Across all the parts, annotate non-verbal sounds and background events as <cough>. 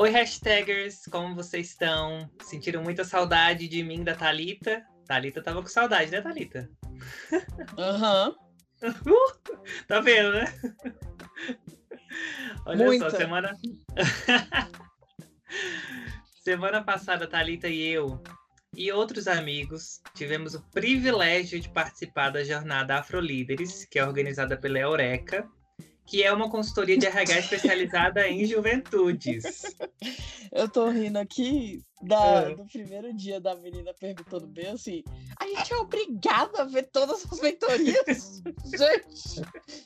Oi, hashtagers, como vocês estão? Sentiram muita saudade de mim, da Thalita? Thalita tava com saudade, né, Thalita? Aham. <laughs> Uh, tá vendo, né? Olha Muita. só, semana. <laughs> semana passada, Thalita e eu e outros amigos tivemos o privilégio de participar da jornada Afrolíderes, que é organizada pela Eureka, que é uma consultoria de RH especializada em juventudes. <laughs> Eu tô rindo aqui da, É. do primeiro dia da menina perguntando bem assim: a gente é obrigado a ver todas as mentorias? <laughs> gente,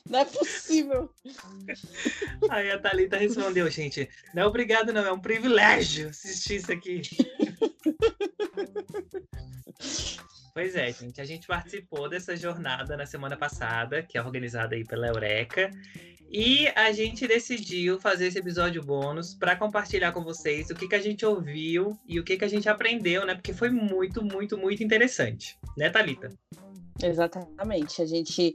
não é possível. Aí a Thalita respondeu, gente, não é obrigado não, é um privilégio assistir isso aqui. Pois é, gente, a gente participou dessa jornada na semana passada, que é organizada aí pela Eureka, e a gente decidiu fazer esse episódio bônus para compartilhar com vocês o que, que a gente ouviu e o que, que a gente aprendeu, né? Porque foi muito, muito, muito interessante, né, Thalita? Exatamente. A gente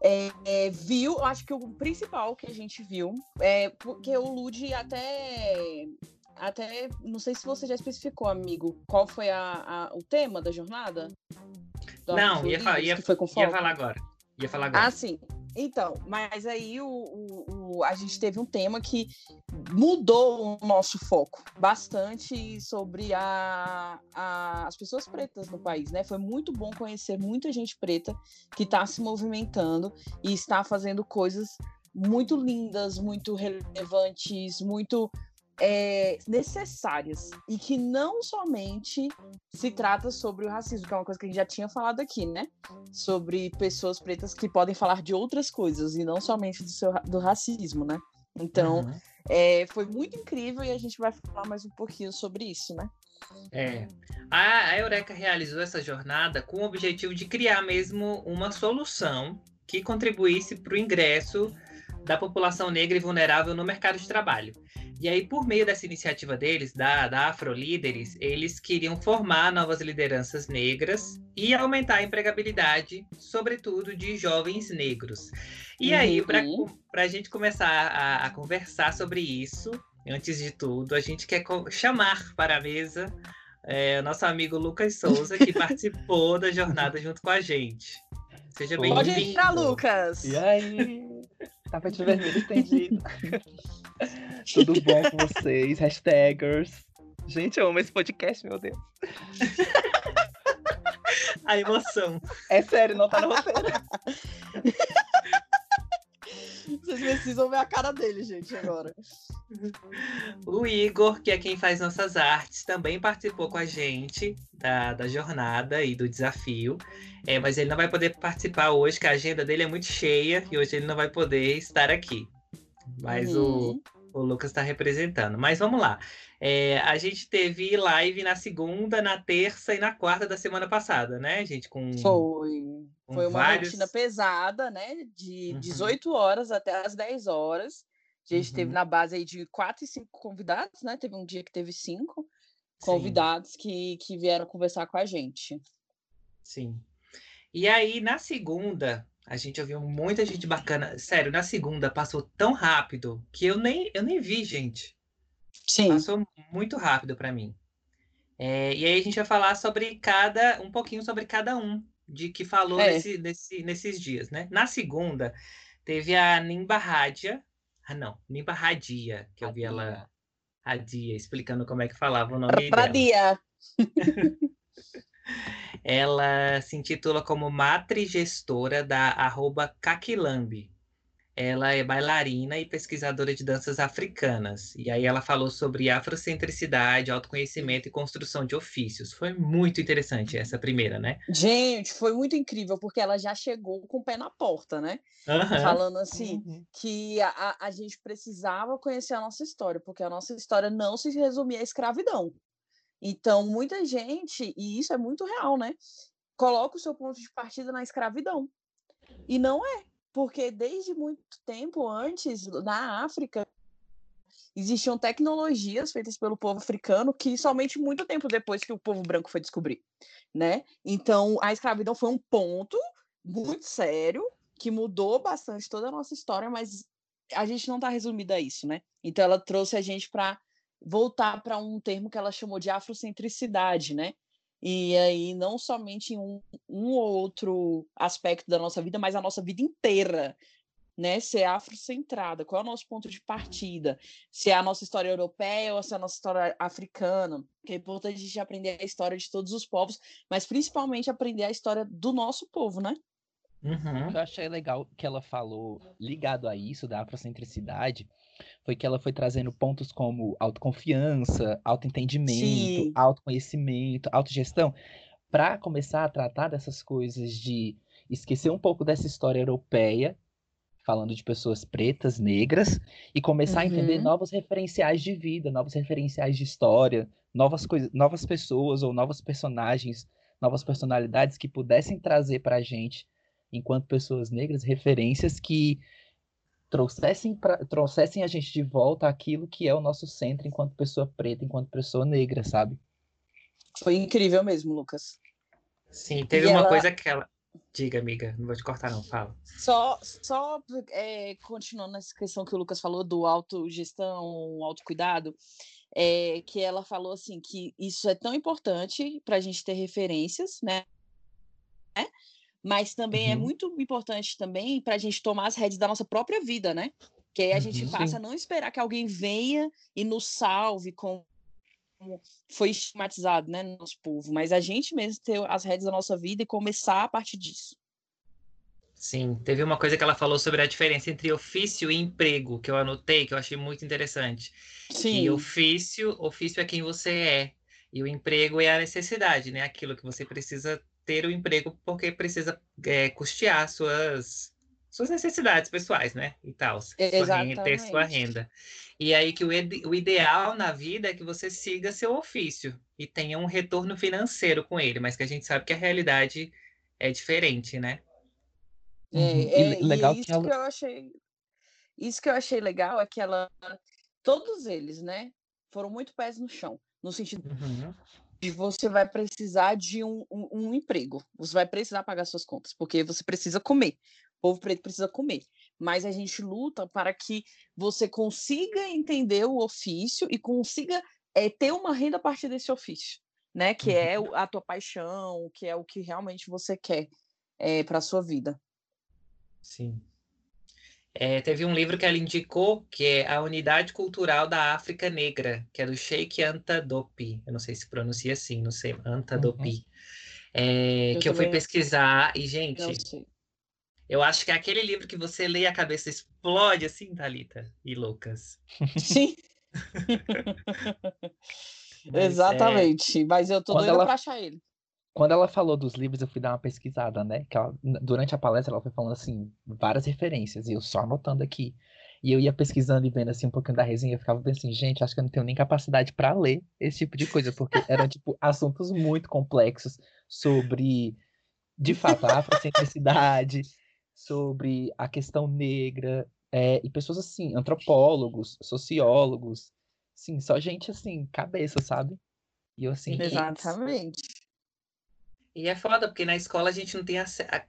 é, é, viu, eu acho que o principal que a gente viu é porque o Lud até. Até, não sei se você já especificou, amigo, qual foi a, a- o tema da jornada? Do Não, ia, fa- Afrodíacos, ia, foi com ia falar agora. Ia falar agora. Ah, sim. Então, mas aí o, o- o- a gente teve um tema que mudou o nosso foco bastante sobre a, a- as pessoas pretas no país, né? Foi muito bom conhecer muita gente preta que está se movimentando e está fazendo coisas muito lindas, muito relevantes, muito é, necessárias e que não somente se trata sobre o racismo, que é uma coisa que a gente já tinha falado aqui, né? Sobre pessoas pretas que podem falar de outras coisas e não somente do, seu, do racismo, né? Então, Uhum. é, foi muito incrível e a gente vai falar mais um pouquinho sobre isso, né? É. A, a Eureka realizou essa jornada com o objetivo de criar mesmo uma solução que contribuísse para o ingresso da população negra e vulnerável no mercado de trabalho. E aí, por meio dessa iniciativa deles, da, da Afrolíderes, eles queriam formar novas lideranças negras e aumentar a empregabilidade, sobretudo de jovens negros. E aí, Uhum. para a gente começar a, a conversar sobre isso, antes de tudo, a gente quer chamar para a mesa é, o nosso amigo Lucas Souza, que <laughs> participou da jornada junto com a gente. Seja Pode Pode bem-vindo. entrar, Lucas! E aí? Tapete vermelho estendido. <laughs> Tudo bom com vocês? Hashtagers. Gente, eu amo esse podcast, meu Deus. <laughs> A emoção. É sério, não tá no roteiro. <laughs> Vocês precisam ver a cara dele, gente, agora. O Igor, que é quem faz nossas artes, também participou com a gente da, da jornada e do desafio. É, mas ele não vai poder participar hoje, que a agenda dele é muito cheia e hoje ele não vai poder estar aqui. Mas o, Uhum. o Lucas está representando. Mas vamos lá. É, a gente teve live na segunda, na terça e na quarta da semana passada, né, gente? Com, Foi. com Foi uma vários- rotina pesada, né? De Uhum. 18 horas até as 10 horas. A gente teve Uhum. na base aí de 4 e 5 convidados, né? Teve um dia que teve 5 Sim. convidados que, que vieram conversar com a gente. Sim. E aí, na segunda, a gente ouviu muita gente bacana. Sério, na segunda passou tão rápido que eu nem, eu nem vi, gente. Sim. Passou muito rápido para mim. É, e aí a gente vai falar sobre cada, um pouquinho sobre cada um de que falou É. nesse, nesse- nesses dias, né? Na segunda, teve a Nimba Radia. Ah, não, Nimba Radia, que eu vi ela, Radia, explicando como é que falava o nome dela. Bradia. <laughs> Ela se intitula como matriz gestora da arroba Kakilambi. Ela é bailarina e pesquisadora de danças africanas. E aí ela falou sobre afrocentricidade, autoconhecimento e construção de ofícios. Foi muito interessante essa primeira, né? Gente, foi muito incrível, porque ela já chegou com o pé na porta, né? Aham. Falando assim, Uhum. que a, a, a gente precisava conhecer a nossa história, porque a nossa história não se resumia à escravidão. Então, muita gente, e isso é muito real, né? Coloca o seu ponto de partida na escravidão. E não é, porque desde muito tempo antes, na África, existiam tecnologias feitas pelo povo africano que somente muito tempo depois que o povo branco foi descobrir, né? Então, a escravidão foi um ponto muito sério que mudou bastante toda a nossa história, mas a gente não está resumida a isso, né? Então ela trouxe a gente para voltar para um termo que ela chamou de afrocentricidade, né? E aí, não somente em um, um ou outro aspecto da nossa vida, mas a nossa vida inteira, né? Ser afrocentrada. Qual é o nosso ponto de partida? Se é a nossa história europeia ou se é a nossa história africana. Que é importante a gente aprender a história de todos os povos, mas principalmente aprender a história do nosso povo, né? Uhum. Eu achei legal que ela falou, ligado a isso, da afrocentricidade, foi que ela foi trazendo pontos como autoconfiança, autoentendimento, Sim. autoconhecimento, autogestão, para começar a tratar dessas coisas de esquecer um pouco dessa história europeia, falando de pessoas pretas, negras, e começar uhum. a entender uhum. novos referenciais de vida, novos referenciais de história, novas coisas, novas pessoas ou novos personagens, novas personalidades que pudessem trazer para a gente, enquanto pessoas negras, referências que trouxessem, pra, trouxessem a gente de volta aquilo que é o nosso centro enquanto pessoa preta, enquanto pessoa negra, sabe? Foi incrível mesmo, Lucas. Sim, teve e uma ela... coisa que ela. Diga, amiga, não vou te cortar, não, fala. Só, só é, continuando nessa questão que o Lucas falou do autogestão, autocuidado, é, que ela falou assim que isso é tão importante para a gente ter referências, né? Mas também é uhum. é muito importante também para a gente tomar as rédeas da nossa própria vida, né? Que aí a gente uhum, passa sim. a não esperar que alguém venha e nos salve como foi estigmatizado, né, no nosso povo, mas a gente mesmo ter as rédeas da nossa vida e começar a partir disso. Sim, teve uma coisa que ela falou sobre a diferença entre ofício e emprego, que eu anotei, que eu achei muito interessante. Sim. E ofício, ofício é quem você é, e o emprego é a necessidade, né? Aquilo que você precisa ter o um emprego porque precisa é, custear suas suas necessidades pessoais, né? E tal. Ter sua renda. E aí que o, o ideal na vida é que você siga seu ofício e tenha um retorno financeiro com ele, mas que a gente sabe que a realidade é diferente, né? É, uhum. é, legal isso que, ela... que eu achei isso que eu achei legal é que ela todos eles, né, foram muito pés no chão, no sentido uhum e você vai precisar de um, um, um, emprego. Você vai precisar pagar suas contas, porque você precisa comer. O povo preto precisa comer. Mas a gente luta para que você consiga entender o ofício e consiga é, ter uma renda a partir desse ofício, né? Que é uhum. a tua paixão, que é o que realmente você quer é, para a sua vida. Sim. É, teve um livro que ela indicou, que é A Unidade Cultural da África Negra, que é do Sheikh Anta Dopi. Eu não sei se pronuncia assim, não sei, Anta Dopi. Uhum. É, que eu fui pesquisar e, gente, eu acho que é aquele livro que você lê e a cabeça explode assim, Thalita e Lucas. Sim. <laughs> <laughs> Mas, Exatamente, é... mas eu tô doida ela... pra achar ele. Quando ela falou dos livros, eu fui dar uma pesquisada, né? Que ela, durante a palestra, ela foi falando, assim, várias referências, e eu só anotando aqui. E eu ia pesquisando e vendo, assim, um pouquinho da resenha, eu ficava pensando, assim, gente, acho que eu não tenho nem capacidade para ler esse tipo de coisa, porque eram, tipo, assuntos muito complexos sobre, de fato, a afrocentricidade, sobre a questão negra, é, e pessoas, assim, antropólogos, sociólogos, sim, só gente, assim, cabeça, sabe? E eu, assim... Exatamente. E é foda, porque na escola a gente não tem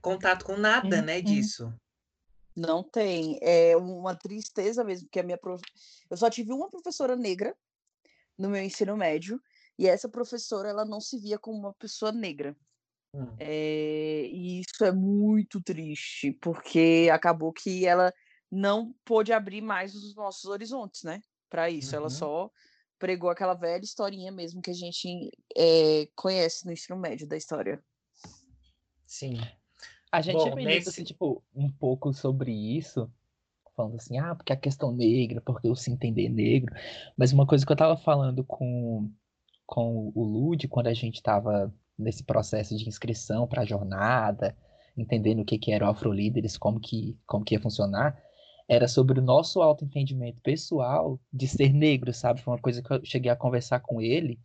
contato com nada, né, uhum. disso. Não tem. É uma tristeza mesmo, porque a minha prof... eu só tive uma professora negra no meu ensino médio, e essa professora ela não se via como uma pessoa negra. Hum. É... E isso é muito triste, porque acabou que ela não pôde abrir mais os nossos horizontes, né? Para isso, uhum. ela só pregou aquela velha historinha mesmo que a gente é, conhece no ensino médio da história. Sim. A gente Bom, nesse... assim, tipo, um pouco sobre isso, falando assim, ah, porque a questão negra, porque eu se entender negro. Mas uma coisa que eu tava falando com, com o Lud, quando a gente tava nesse processo de inscrição para a jornada, entendendo o que, que era o Afrolíderes, como que, como que ia funcionar, era sobre o nosso autoentendimento pessoal de ser negro, sabe? Foi uma coisa que eu cheguei a conversar com ele,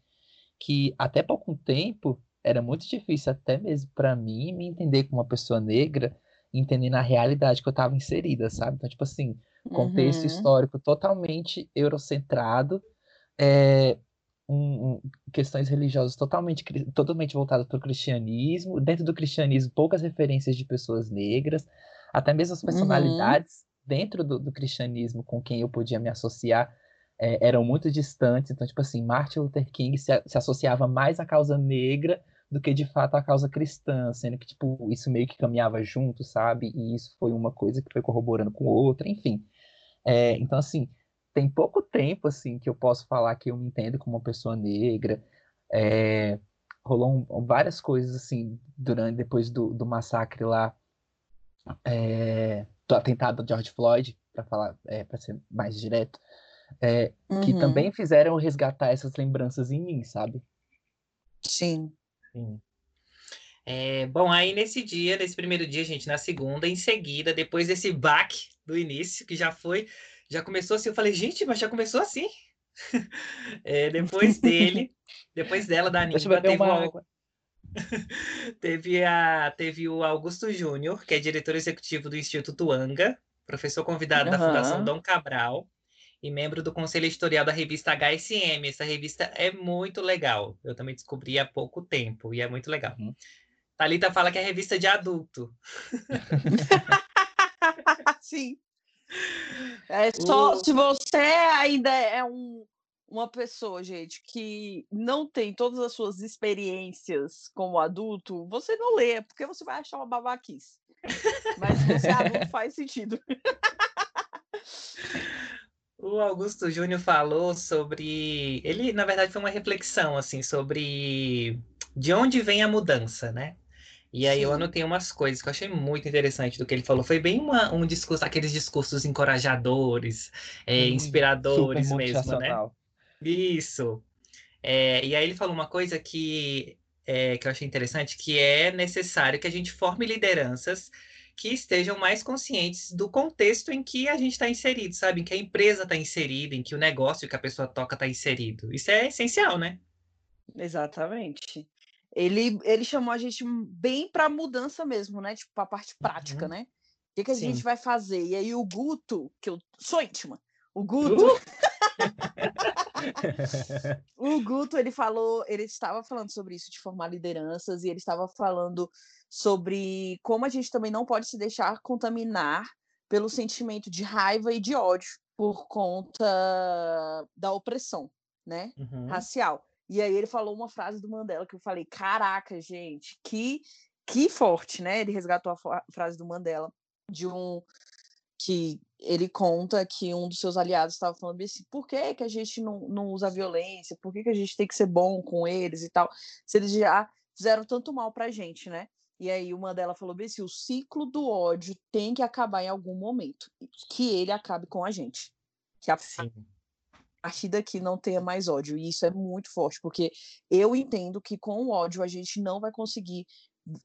que até pouco tempo era muito difícil até mesmo para mim me entender como uma pessoa negra, entendendo a realidade que eu estava inserida, sabe? Então, tipo assim, contexto uhum. histórico totalmente eurocentrado, é, um, um, questões religiosas totalmente, totalmente voltadas para o cristianismo, dentro do cristianismo poucas referências de pessoas negras, até mesmo as uhum. personalidades dentro do, do, cristianismo com quem eu podia me associar é, eram muito distantes. Então, tipo assim, Martin Luther King se, se associava mais à causa negra do que de fato à causa cristã, sendo que tipo isso meio que caminhava junto, sabe? E isso foi uma coisa que foi corroborando com outra, enfim. É, então assim tem pouco tempo assim que eu posso falar que eu me entendo como uma pessoa negra. É, rolou um, várias coisas assim durante depois do, do massacre lá é, do atentado de George Floyd, para falar, é, para ser mais direto, é, uhum. que também fizeram resgatar essas lembranças em mim, sabe? Sim. Sim. É, bom, aí nesse dia, nesse primeiro dia, gente, na segunda, em seguida, depois desse baque do início, que já foi, já começou assim, eu falei, gente, mas já começou assim? <laughs> é, depois dele, <laughs> depois dela, da Aninha, teve, uma... <laughs> teve, a, teve o Augusto Júnior, que é diretor executivo do Instituto Anga, professor convidado uhum. da Fundação Dom Cabral e membro do conselho editorial da revista HSM. Essa revista é muito legal. Eu também descobri há pouco tempo e é muito legal. Uhum. Thalita fala que é revista de adulto. <laughs> Sim. É só o... se você ainda é um, uma pessoa, gente, que não tem todas as suas experiências como adulto, você não lê, porque você vai achar uma babaquice. Mas você é adulto <laughs> faz sentido. O Augusto Júnior falou sobre. Ele, na verdade, foi uma reflexão assim sobre de onde vem a mudança, né? E aí Sim. eu anotei umas coisas que eu achei muito interessante do que ele falou. Foi bem uma, um discurso, aqueles discursos encorajadores, é, inspiradores mesmo, né? Isso. É, e aí ele falou uma coisa que, é, que eu achei interessante, que é necessário que a gente forme lideranças que estejam mais conscientes do contexto em que a gente está inserido, sabe? Em que a empresa está inserida, em que o negócio que a pessoa toca está inserido. Isso é essencial, né? Exatamente. Ele, ele chamou a gente bem para mudança mesmo, né? Tipo, para a parte prática, uhum. né? O que, que a Sim. gente vai fazer? E aí o Guto, que eu sou íntima, o Guto. Uh! <laughs> <laughs> o Guto, ele falou, ele estava falando sobre isso de formar lideranças e ele estava falando sobre como a gente também não pode se deixar contaminar pelo sentimento de raiva e de ódio por conta da opressão, né, uhum. racial. E aí ele falou uma frase do Mandela que eu falei, caraca, gente, que que forte, né? Ele resgatou a frase do Mandela de um que ele conta que um dos seus aliados estava falando assim, por que, que a gente não, não usa violência? Por que, que a gente tem que ser bom com eles e tal? Se eles já fizeram tanto mal pra gente, né? E aí uma delas falou bem assim, o ciclo do ódio tem que acabar em algum momento. Que ele acabe com a gente. Que a Sim. partir daqui não tenha mais ódio. E isso é muito forte, porque eu entendo que com o ódio a gente não vai conseguir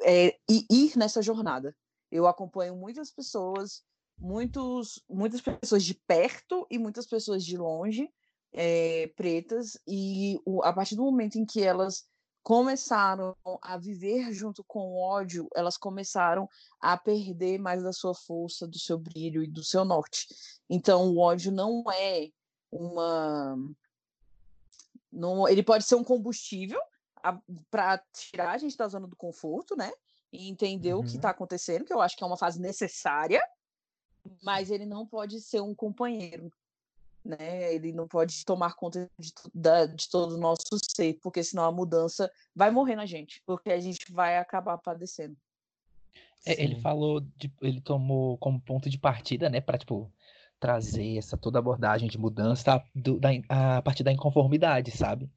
é, ir nessa jornada. Eu acompanho muitas pessoas, muitos, muitas pessoas de perto e muitas pessoas de longe, é, pretas, e o, a partir do momento em que elas começaram a viver junto com o ódio, elas começaram a perder mais da sua força, do seu brilho e do seu norte. Então, o ódio não é uma. Não, ele pode ser um combustível para tirar a gente da zona do conforto, né? E entender uhum. o que está uhum. acontecendo, que eu acho que é uma fase necessária, mas ele não pode ser um companheiro né? Ele não pode tomar conta de, da, de todo o nosso ser, porque senão a mudança vai morrer na gente, porque a gente vai acabar padecendo. É, ele falou, de, ele tomou como ponto de partida, né, para tipo trazer essa toda abordagem de mudança do, da, a partir da inconformidade, sabe?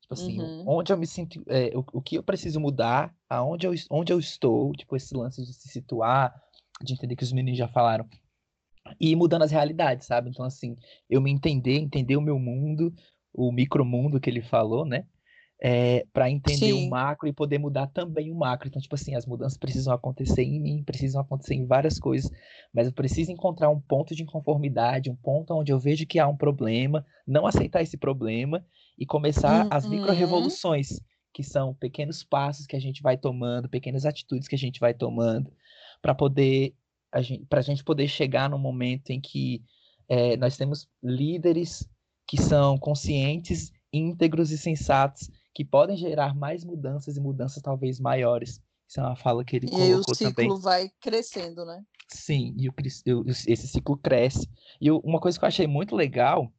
Tipo assim, uhum. onde eu me sinto, é, o, o que eu preciso mudar, aonde eu, onde eu estou, tipo esse lance de se situar, de entender que os meninos já falaram, e mudando as realidades, sabe? Então, assim, eu me entender, entender o meu mundo, o micromundo que ele falou, né? É, para entender Sim. o macro e poder mudar também o macro. Então, tipo assim, as mudanças precisam acontecer em mim, precisam acontecer em várias coisas, mas eu preciso encontrar um ponto de inconformidade, um ponto onde eu vejo que há um problema, não aceitar esse problema e começar uhum. as micro-revoluções, que são pequenos passos que a gente vai tomando, pequenas atitudes que a gente vai tomando, para poder para a gente poder chegar no momento em que é, nós temos líderes que são conscientes, íntegros e sensatos, que podem gerar mais mudanças e mudanças talvez maiores. Isso é uma fala que ele e colocou também. E o ciclo também. vai crescendo, né? Sim, e o, esse ciclo cresce. E uma coisa que eu achei muito legal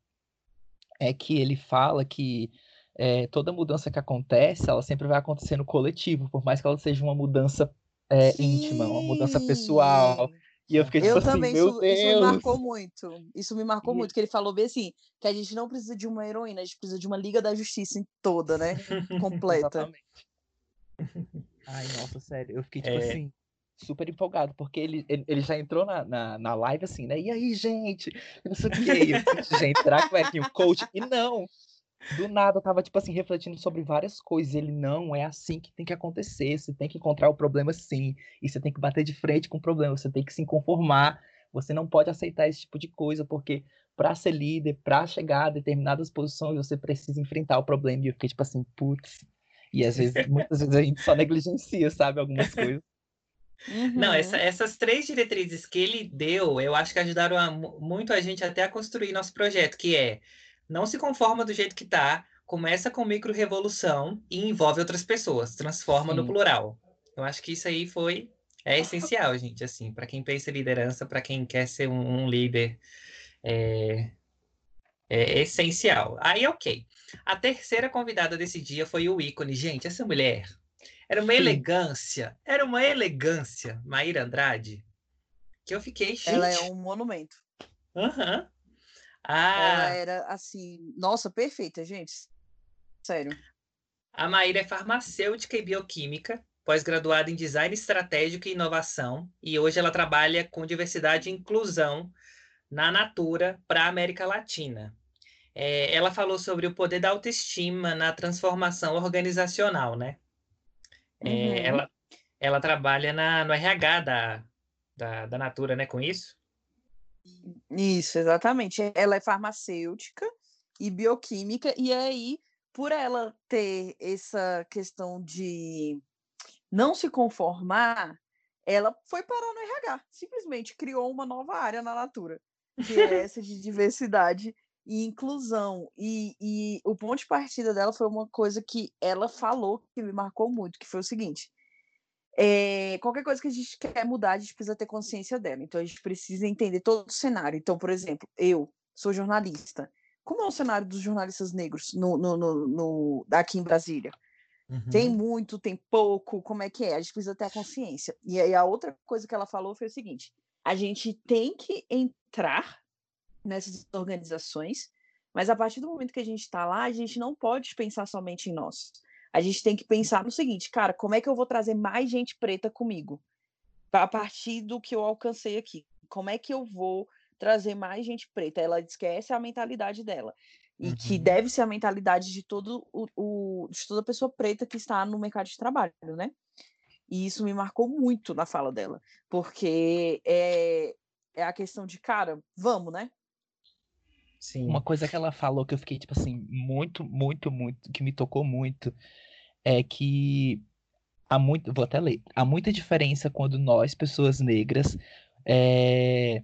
é que ele fala que é, toda mudança que acontece, ela sempre vai acontecer no coletivo, por mais que ela seja uma mudança é, íntima, uma mudança pessoal. E eu fiquei tipo eu assim, também, meu isso, Deus. isso me marcou muito. Isso me marcou e... muito, que ele falou bem assim, que a gente não precisa de uma heroína, a gente precisa de uma Liga da Justiça em toda, né? <laughs> Completa. Ai, nossa, sério. Eu fiquei, tipo é... assim, super empolgado, porque ele, ele, ele já entrou na, na, na, live assim, né? E aí, gente? Eu não sei o que. Eu, gente, será que vai vir o coach? E não. Do nada eu tava, tipo assim, refletindo sobre várias coisas. Ele não é assim que tem que acontecer. Você tem que encontrar o problema sim. E você tem que bater de frente com o problema. Você tem que se conformar. Você não pode aceitar esse tipo de coisa, porque para ser líder, para chegar a determinadas posições, você precisa enfrentar o problema. E eu fiquei, tipo assim, putz. E às vezes, <laughs> muitas vezes a gente só negligencia, sabe, algumas <laughs> coisas. Uhum. Não, essa, essas três diretrizes que ele deu, eu acho que ajudaram a, muito a gente até a construir nosso projeto, que é não se conforma do jeito que está, começa com micro-revolução e envolve outras pessoas, transforma Sim. no plural. Eu acho que isso aí foi é essencial, gente, assim, para quem pensa em liderança, para quem quer ser um, um líder, é, é, essencial. Aí, ok. A terceira convidada desse dia foi o ícone. Gente, essa mulher era uma Sim. elegância, era uma elegância, Maíra Andrade, que eu fiquei, gente... Ela é um monumento. Aham. Uhum. Ah. Ela era assim, nossa, perfeita, gente. Sério. A Maíra é farmacêutica e bioquímica, pós-graduada em design estratégico e inovação, e hoje ela trabalha com diversidade e inclusão na Natura para a América Latina. É, ela falou sobre o poder da autoestima na transformação organizacional, né? É, uhum. ela, ela trabalha na, no RH da, da, da Natura, né, com isso? Isso, exatamente. Ela é farmacêutica e bioquímica, e aí, por ela ter essa questão de não se conformar, ela foi parar no RH, simplesmente criou uma nova área na Natura, que é <laughs> essa de diversidade e inclusão. E, e o ponto de partida dela foi uma coisa que ela falou que me marcou muito, que foi o seguinte: é, qualquer coisa que a gente quer mudar, a gente precisa ter consciência dela. Então, a gente precisa entender todo o cenário. Então, por exemplo, eu sou jornalista. Como é o cenário dos jornalistas negros no, no, no, no aqui em Brasília? Uhum. Tem muito, tem pouco, como é que é? A gente precisa ter a consciência. E aí, a outra coisa que ela falou foi o seguinte: a gente tem que entrar nessas organizações, mas a partir do momento que a gente está lá, a gente não pode pensar somente em nós a gente tem que pensar no seguinte, cara, como é que eu vou trazer mais gente preta comigo? A partir do que eu alcancei aqui. Como é que eu vou trazer mais gente preta? Ela diz que essa é a mentalidade dela. E uhum. que deve ser a mentalidade de, todo o, o, de toda pessoa preta que está no mercado de trabalho, né? E isso me marcou muito na fala dela. Porque é, é a questão de, cara, vamos, né? Sim. Uma coisa que ela falou que eu fiquei, tipo assim, muito, muito, muito, que me tocou muito, é que há muito, vou até ler, há muita diferença quando nós, pessoas negras, é,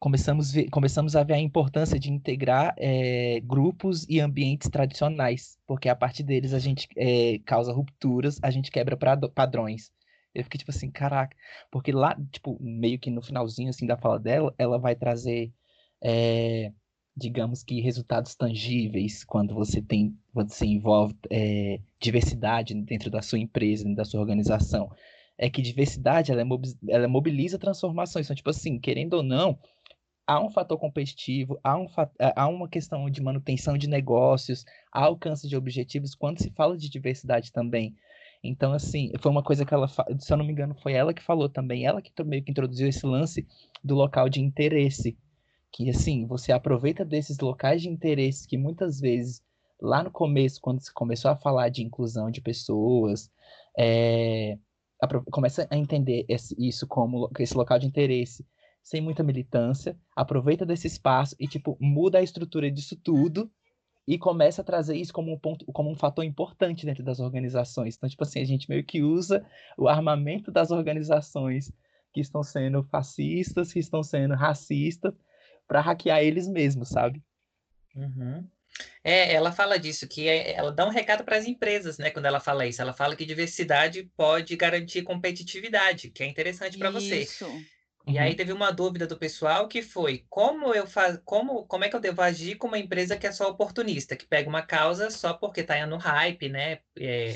começamos, ver, começamos a ver a importância de integrar é, grupos e ambientes tradicionais, porque a partir deles a gente é, causa rupturas, a gente quebra padrões. Eu fiquei tipo assim, caraca, porque lá, tipo, meio que no finalzinho assim da fala dela, ela vai trazer é, digamos que resultados tangíveis quando você tem quando você envolve é, diversidade dentro da sua empresa, dentro da sua organização, é que diversidade ela, é, ela mobiliza transformações. Então, tipo assim, querendo ou não, há um fator competitivo, há, um, há uma questão de manutenção de negócios, há alcance de objetivos quando se fala de diversidade também. Então, assim, foi uma coisa que ela, se eu não me engano, foi ela que falou também, ela que meio que introduziu esse lance do local de interesse que assim, você aproveita desses locais de interesse que muitas vezes lá no começo, quando se começou a falar de inclusão de pessoas, é, começa a entender esse, isso como esse local de interesse sem muita militância, aproveita desse espaço e tipo muda a estrutura disso tudo e começa a trazer isso como um ponto, como um fator importante dentro das organizações. Então, tipo assim, a gente meio que usa o armamento das organizações que estão sendo fascistas, que estão sendo racistas, para hackear eles mesmos, sabe? Uhum. É, ela fala disso, que é, ela dá um recado para as empresas, né? Quando ela fala isso, ela fala que diversidade pode garantir competitividade, que é interessante para você. E aí uhum. teve uma dúvida do pessoal que foi como eu faz, como, como é que eu devo agir com uma empresa que é só oportunista, que pega uma causa só porque está no hype, né? É,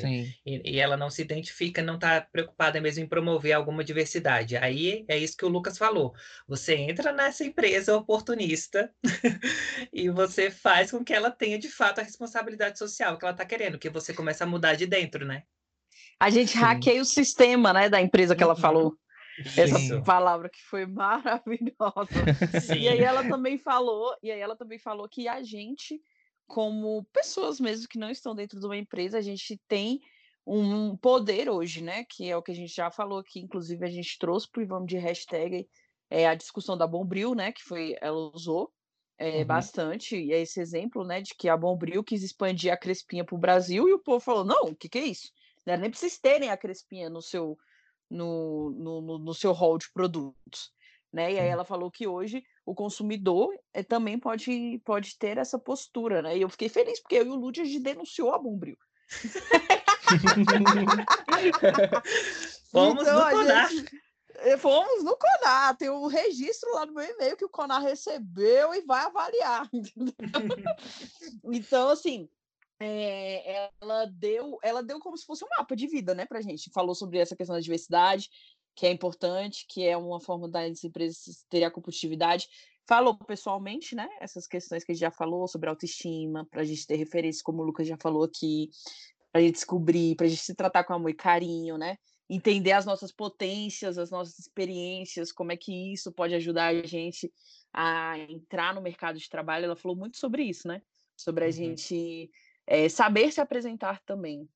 e, e, ela não se identifica, não está preocupada mesmo em promover alguma diversidade. Aí é isso que o Lucas falou. Você entra nessa empresa oportunista <laughs> e você faz com que ela tenha de fato a responsabilidade social que ela está querendo, que você começa a mudar de dentro, né? A gente Sim. hackeia o sistema, né, da empresa que ela uhum. falou. Essa Sim. palavra que foi <laughs> maravilhosa. Sim. E aí ela também falou, e aí ela também falou que a gente, como pessoas mesmo que não estão dentro de uma empresa, a gente tem um poder hoje, né? Que é o que a gente já falou aqui, inclusive a gente trouxe para o Vamos de hashtag é, a discussão da Bombril, né? Que foi, ela usou é, uhum. bastante, e é esse exemplo, né, de que a Bombril quis expandir a Crespinha para o Brasil, e o povo falou, não, o que, que é isso? Nem precisa terem a Crespinha no seu no, no, no seu hall de produtos. Né? E aí ela falou que hoje o consumidor é, também pode, pode ter essa postura, né? E eu fiquei feliz, porque eu e o Lúdia a gente denunciou a Bombril. <laughs> Fomos então, no Conar. Gente, eh, fomos no Conar, tem um registro lá no meu e-mail que o Conar recebeu e vai avaliar. <laughs> <laughs> então, assim, é, ela deu ela deu como se fosse um mapa de vida, né, pra gente. Falou sobre essa questão da diversidade, que é importante, que é uma forma das empresas terem a competitividade. Falou pessoalmente, né, essas questões que a gente já falou sobre autoestima, para a gente ter referência, como o Lucas já falou aqui, para a gente descobrir, para a gente se tratar com amor e carinho, né? Entender as nossas potências, as nossas experiências, como é que isso pode ajudar a gente a entrar no mercado de trabalho. Ela falou muito sobre isso, né? Sobre a uhum. gente é, saber se apresentar também.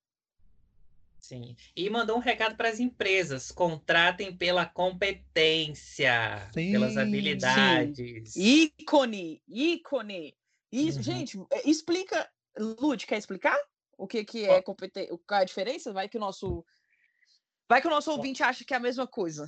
Sim. E mandou um recado para as empresas: contratem pela competência, sim, pelas habilidades. Sim. Ícone, ícone. Isso, uhum. Gente, é, explica. Lud, quer explicar o que, que é competência? Qual é a diferença? Vai que o nosso. Vai que o nosso ouvinte acha que é a mesma coisa.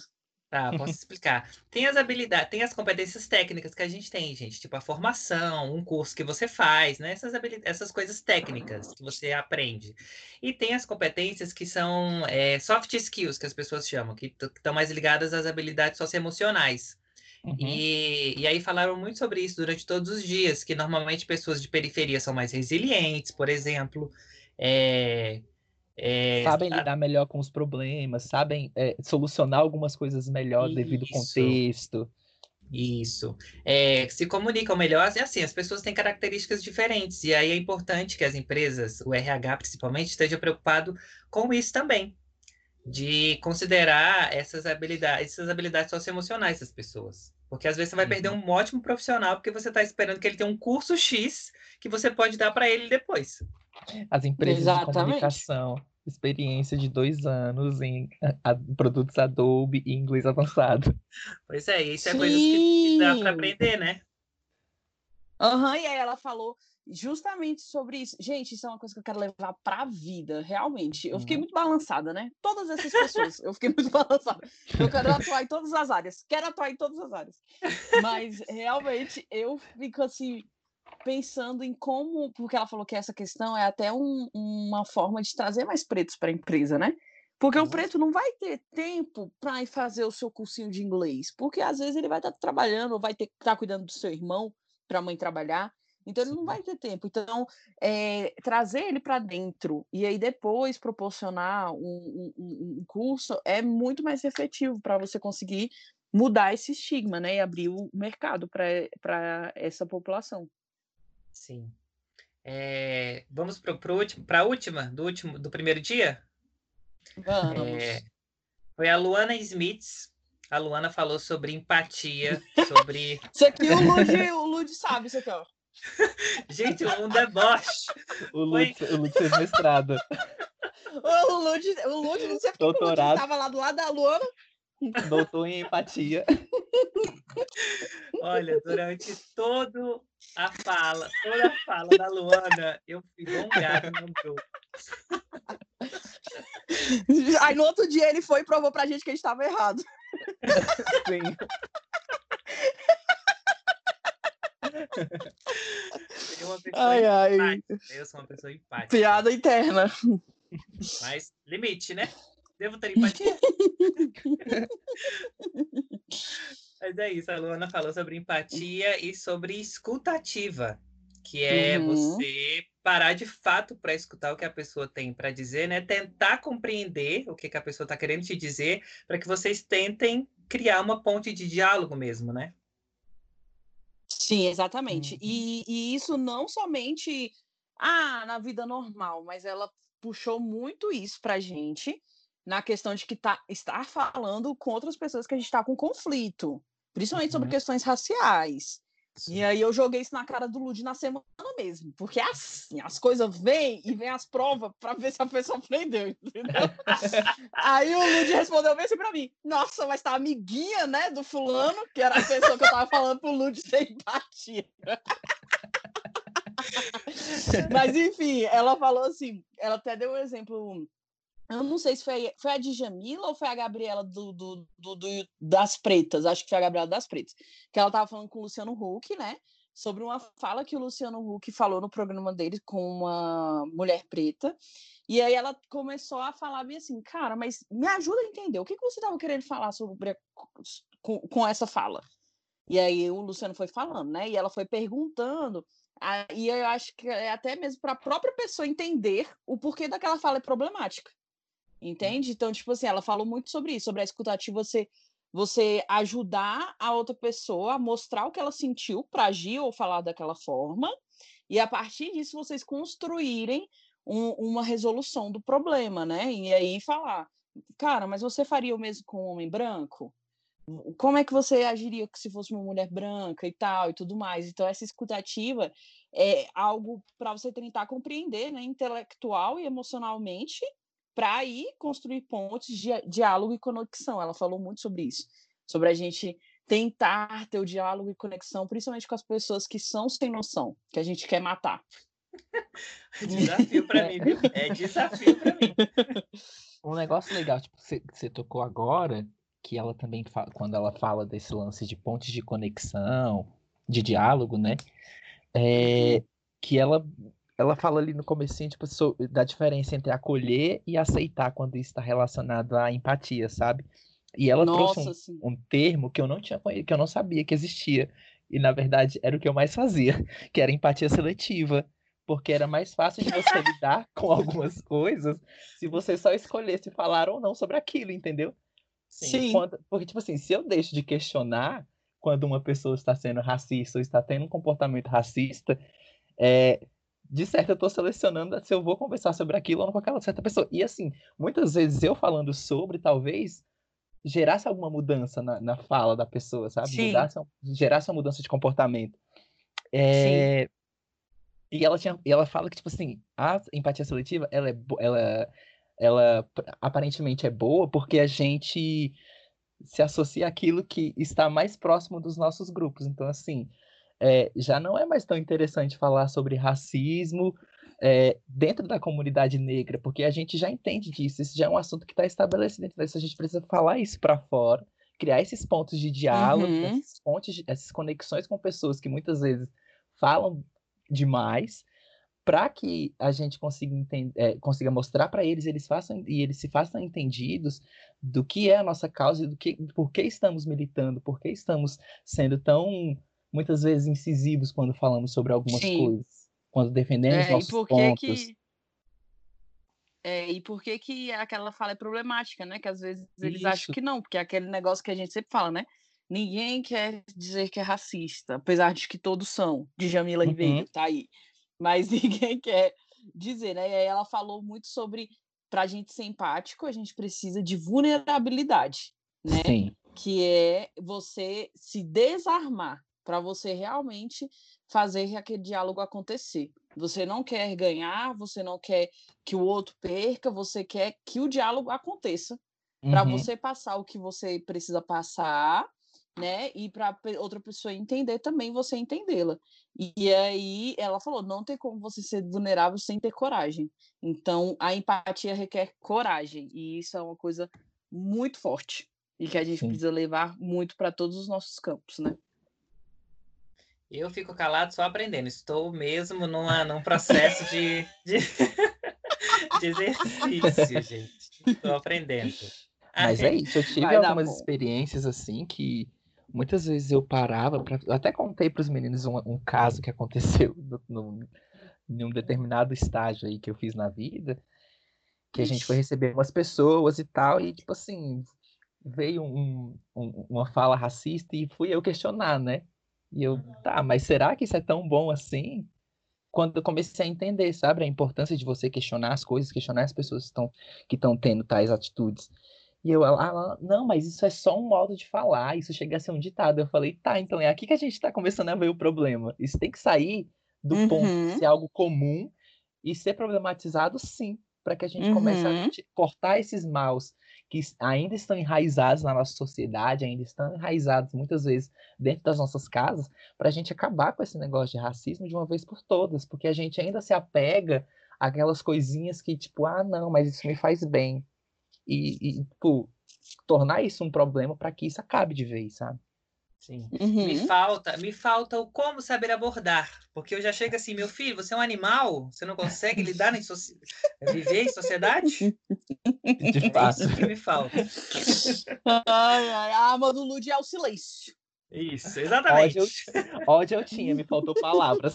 Tá, posso explicar. Tem as habilidades, tem as competências técnicas que a gente tem, gente, tipo a formação, um curso que você faz, né? Essas, essas coisas técnicas que você aprende. E tem as competências que são é, soft skills, que as pessoas chamam, que estão mais ligadas às habilidades socioemocionais. Uhum. E, e aí falaram muito sobre isso durante todos os dias, que normalmente pessoas de periferia são mais resilientes, por exemplo, é, é, sabem lidar melhor com os problemas, sabem é, solucionar algumas coisas melhor Isso. devido ao contexto. Isso. É, se comunicam melhor, assim, assim, as pessoas têm características diferentes, e aí é importante que as empresas, o RH principalmente, esteja preocupado com isso também, de considerar essas habilidades, essas habilidades socioemocionais das pessoas. Porque às vezes você vai uhum. perder um ótimo profissional porque você está esperando que ele tenha um curso X que você pode dar para ele depois. As empresas Exatamente. de comunicação, experiência de dois anos em a, produtos Adobe e inglês avançado. Pois é, isso é coisa que dá para aprender, né? Aham, uhum, e aí ela falou justamente sobre isso. Gente, isso é uma coisa que eu quero levar para a vida, realmente. Eu fiquei uhum. muito balançada, né? Todas essas pessoas, eu fiquei muito <laughs> balançada. Eu quero atuar em todas as áreas, quero atuar em todas as áreas. Mas realmente eu fico assim pensando em como, porque ela falou que essa questão é até um, uma forma de trazer mais pretos para a empresa, né? Porque o preto não vai ter tempo para fazer o seu cursinho de inglês, porque às vezes ele vai estar tá trabalhando, vai ter que estar tá cuidando do seu irmão para a mãe trabalhar, então ele não vai ter tempo. Então, é, trazer ele para dentro e aí depois proporcionar um, um, um curso é muito mais efetivo para você conseguir mudar esse estigma, né? E abrir o mercado para essa população. Sim. É, vamos para a última, do último, do primeiro dia? Vamos. É, foi a Luana Smith. A Luana falou sobre empatia, sobre. <laughs> isso aqui o Lud, o Lud sabe, isso aqui, ó. <laughs> Gente, um deboche. O Lud, foi... o Lud fez mestrado. <laughs> o Lud, o Lud, não sei porque Doutorado. o Lud estava lá do lado da Luana. Doutor em empatia. Olha, durante todo a fala, toda a fala da Luana, eu fui gongado no grupo. Aí no outro dia ele foi e provou pra gente que a gente estava errado. Sim. ai, ai. Eu sou uma pessoa empática. Piada interna. Mas limite, né? Devo ter empatia? <laughs> Mas é isso, a Luana falou sobre empatia e sobre escutativa, que é uhum. você parar de fato para escutar o que a pessoa tem para dizer, né? Tentar compreender o que, que a pessoa está querendo te dizer, para que vocês tentem criar uma ponte de diálogo mesmo, né? Sim, exatamente. Uhum. E, e isso não somente ah, na vida normal, mas ela puxou muito isso para gente na questão de que tá, estar falando com outras pessoas que a gente está com conflito, principalmente uhum. sobre questões raciais. Sim. E aí eu joguei isso na cara do Lud na semana mesmo, porque é assim, as coisas vêm e vem as provas para ver se a pessoa aprendeu, entendeu? <laughs> aí o Lud respondeu bem assim para mim, nossa, mas tá amiguinha, né, do fulano, que era a pessoa que eu tava falando pro Lud sem empatia. <laughs> mas enfim, ela falou assim, ela até deu um exemplo eu não sei se foi, foi a Djamila ou foi a Gabriela do, do, do, do, das Pretas, acho que foi a Gabriela das Pretas, que ela estava falando com o Luciano Huck, né? Sobre uma fala que o Luciano Huck falou no programa dele com uma mulher preta. E aí ela começou a falar bem assim, cara, mas me ajuda a entender, o que, que você estava querendo falar sobre com, com essa fala? E aí o Luciano foi falando, né? E ela foi perguntando, e eu acho que é até mesmo para a própria pessoa entender o porquê daquela fala é problemática. Entende? Então, tipo assim, ela falou muito sobre isso, sobre a escutativa, você, você ajudar a outra pessoa a mostrar o que ela sentiu para agir ou falar daquela forma, e a partir disso vocês construírem um, uma resolução do problema, né? E aí falar, cara, mas você faria o mesmo com um homem branco? Como é que você agiria se fosse uma mulher branca e tal e tudo mais? Então, essa escutativa é algo para você tentar compreender, né, intelectual e emocionalmente, para aí construir pontes de diálogo e conexão. Ela falou muito sobre isso, sobre a gente tentar ter o diálogo e conexão, principalmente com as pessoas que são sem noção, que a gente quer matar. <laughs> desafio para mim, viu? É desafio para mim. <laughs> Um negócio legal, tipo, você, você tocou agora, que ela também fala, quando ela fala desse lance de pontes de conexão, de diálogo, né? É, uhum. que ela ela fala ali no comecinho, tipo, da diferença entre acolher e aceitar quando isso está relacionado à empatia, sabe? E ela Nossa, trouxe um, um, termo que eu não tinha que eu não sabia que existia. E na verdade era o que eu mais fazia, <laughs> que era empatia seletiva. Porque era mais fácil de você <laughs> lidar com algumas coisas se você só escolhesse falar ou não sobre aquilo, entendeu? Sim. Porque, tipo assim, se eu deixo de questionar quando uma pessoa está sendo racista ou está tendo um comportamento racista, é, de certo eu estou selecionando se eu vou conversar sobre aquilo ou não com aquela certa pessoa. E assim, muitas vezes eu falando sobre, talvez gerasse alguma mudança na, na fala da pessoa, sabe? Sim. Mudasse, gerasse uma mudança de comportamento. É... E ela, tinha, e ela fala que, tipo assim, a empatia seletiva, ela, é, ela, ela aparentemente é boa porque a gente se associa àquilo que está mais próximo dos nossos grupos. Então, assim, é, já não é mais tão interessante falar sobre racismo é, dentro da comunidade negra, porque a gente já entende disso, isso já é um assunto que está estabelecido dentro disso, a gente precisa falar isso para fora, criar esses pontos de diálogo, uhum. esses pontos, de, essas conexões com pessoas que muitas vezes falam demais, para que a gente consiga, entender, é, consiga mostrar para eles, eles façam e eles se façam entendidos do que é a nossa causa e do que, por que estamos militando, por que estamos sendo tão muitas vezes incisivos quando falamos sobre algumas Sim. coisas, quando defendemos é, nossos e pontos. Que... É, e por que que aquela fala é problemática, né? Que às vezes eles Isso. acham que não, porque é aquele negócio que a gente sempre fala, né? Ninguém quer dizer que é racista, apesar de que todos são, de Jamila uhum. Ribeiro, tá aí. Mas <laughs> ninguém quer dizer, né? E aí ela falou muito sobre para a gente ser empático, a gente precisa de vulnerabilidade, né? Sim. Que é você se desarmar para você realmente fazer aquele diálogo acontecer. Você não quer ganhar, você não quer que o outro perca, você quer que o diálogo aconteça uhum. para você passar o que você precisa passar, né? E para outra pessoa entender também você entendê-la. E, e aí ela falou: não tem como você ser vulnerável sem ter coragem. Então a empatia requer coragem e isso é uma coisa muito forte e que a gente Sim. precisa levar muito para todos os nossos campos, né? Eu fico calado só aprendendo. Estou mesmo numa, num processo de, de, <laughs> de exercício, gente. Tô aprendendo. Mas é isso, eu tive Vai algumas experiências assim que muitas vezes eu parava para até contei para os meninos um, um, caso que aconteceu <laughs> no, no, em um determinado estágio aí que eu fiz na vida, que a gente foi receber umas pessoas e tal e tipo assim veio um, um, uma fala racista e fui eu questionar, né? E eu, tá, mas será que isso é tão bom assim? Quando eu comecei a entender, sabe, a importância de você questionar as coisas, questionar as pessoas que estão tendo tais atitudes. E eu, ela, não, mas isso é só um modo de falar, isso chega a ser um ditado. Eu falei, tá, então é aqui que a gente está começando a ver o problema. Isso tem que sair do uhum. ponto de uhum. ser algo comum e ser problematizado, sim, para que a gente uhum. comece a uhum. cortar esses maus que ainda estão enraizados na nossa sociedade, ainda estão enraizados muitas vezes dentro das nossas casas, para a gente acabar com esse negócio de racismo de uma vez por todas, porque a gente ainda se apega àquelas coisinhas que, tipo, ah, não, mas isso me faz bem. E, e tipo, tornar isso um problema para que isso acabe de vez, sabe? Sim. Uhum. Me falta, me falta o como saber abordar, porque eu já chego assim, meu filho, você é um animal, você não consegue lidar em soci... <laughs> viver em sociedade? De fato. É isso que me falta. Ai, ai, a arma do Lud é o silêncio. Isso, exatamente. Ódio, ódio eu tinha, me faltou palavras.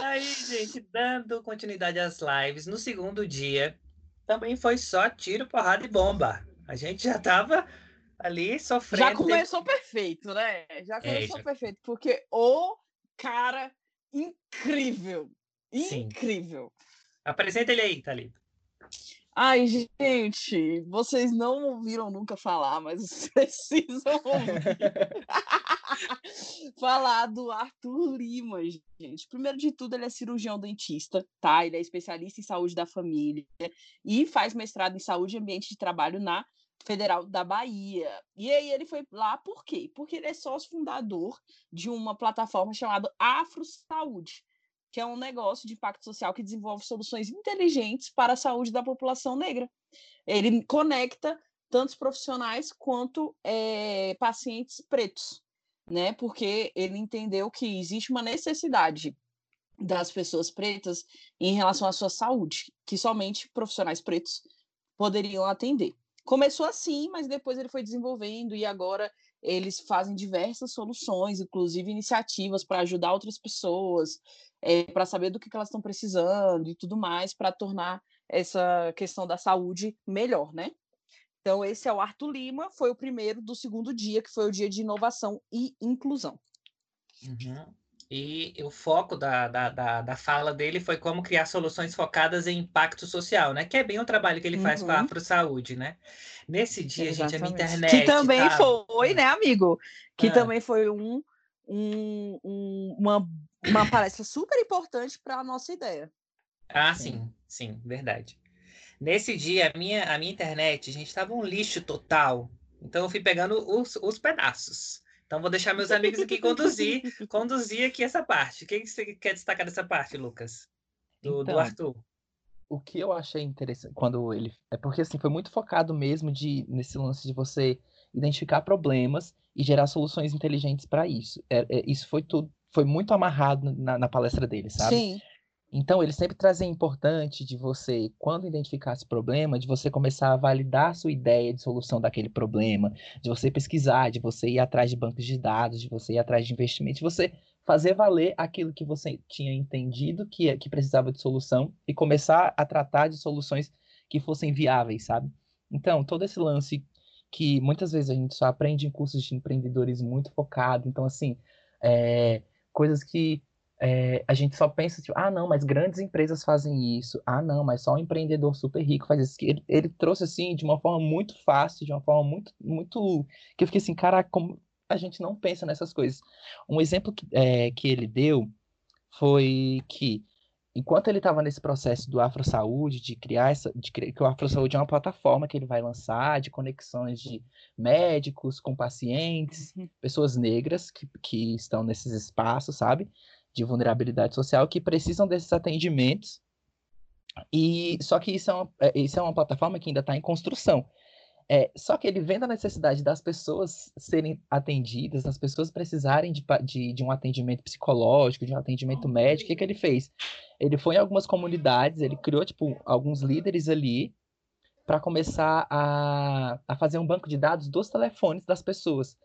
Aí, gente, dando continuidade às lives, no segundo dia, também foi só tiro, porrada e bomba. A gente já tava ali sofrendo. Já começou perfeito, né? Já é, começou é, já... perfeito, porque o cara incrível. Incrível. Sim. Apresenta ele aí, Thalita. Ai, gente, vocês não ouviram nunca falar, mas vocês <laughs> precisam ouvir. <laughs> falar do Arthur Lima, gente. Primeiro de tudo, ele é cirurgião dentista, tá? Ele é especialista em saúde da família e faz mestrado em saúde e ambiente de trabalho na Federal da Bahia. E aí ele foi lá por quê? Porque ele é sócio fundador de uma plataforma chamada Afro Saúde que é um negócio de impacto social que desenvolve soluções inteligentes para a saúde da população negra. Ele conecta tantos profissionais quanto é, pacientes pretos, né? Porque ele entendeu que existe uma necessidade das pessoas pretas em relação à sua saúde, que somente profissionais pretos poderiam atender. Começou assim, mas depois ele foi desenvolvendo e agora eles fazem diversas soluções, inclusive iniciativas para ajudar outras pessoas, é, para saber do que, que elas estão precisando e tudo mais, para tornar essa questão da saúde melhor, né? Então, esse é o Arthur Lima, foi o primeiro do segundo dia, que foi o dia de inovação e inclusão. Uhum. E o foco da, da, da, da, fala dele foi como criar soluções focadas em impacto social, né? Que é bem o trabalho que ele faz uhum. com a Afro Saúde, né? Nesse dia, Exatamente. gente, a minha internet. Que também tá... foi, né, amigo? Que ah. também foi um, um, um, uma uma palestra super importante para a nossa ideia. Ah, sim, sim, verdade. Nesse dia, a minha, a minha internet, a gente, estava um lixo total. Então, eu fui pegando os, os pedaços. Então, vou deixar meus amigos aqui conduzir, conduzir aqui essa parte. O que você quer destacar dessa parte, Lucas? Do, então, do Arthur? O que eu achei interessante quando ele. É porque assim, foi muito focado mesmo de, nesse lance de você identificar problemas e gerar soluções inteligentes para isso. É, é, isso foi tudo foi muito amarrado na, na palestra dele, sabe? Sim. Então, ele sempre trazia importante de você, quando identificar esse problema, de você começar a validar a sua ideia de solução daquele problema, de você pesquisar, de você ir atrás de bancos de dados, de você ir atrás de investimentos, de você fazer valer aquilo que você tinha entendido que, que precisava de solução e começar a tratar de soluções que fossem viáveis, sabe? Então, todo esse lance que muitas vezes a gente só aprende em cursos de empreendedores muito focado. Então, assim, é, coisas que é, a gente só pensa, tipo, ah, não, mas grandes empresas fazem isso. Ah, não, mas só um empreendedor super rico faz isso. Ele, ele trouxe, assim, de uma forma muito fácil, de uma forma muito, muito... Que eu fiquei assim, caraca, como a gente não pensa nessas coisas. Um exemplo que, é, que ele deu foi que enquanto ele estava nesse processo do Afro Saúde, de criar essa, de criar, que o Afro Saúde é uma plataforma que ele vai lançar de conexões de médicos com pacientes, uhum. pessoas negras que, que estão nesses espaços, sabe, de vulnerabilidade social, que precisam desses atendimentos. E só que isso é uma, é, isso é uma plataforma que ainda está em construção. É, só que ele vendo a necessidade das pessoas serem atendidas, das pessoas precisarem de, de, de um atendimento psicológico, de um atendimento médico, o que, que ele fez? ele foi em algumas comunidades, ele criou, tipo, alguns líderes ali para começar a, a fazer um banco de dados dos telefones das pessoas.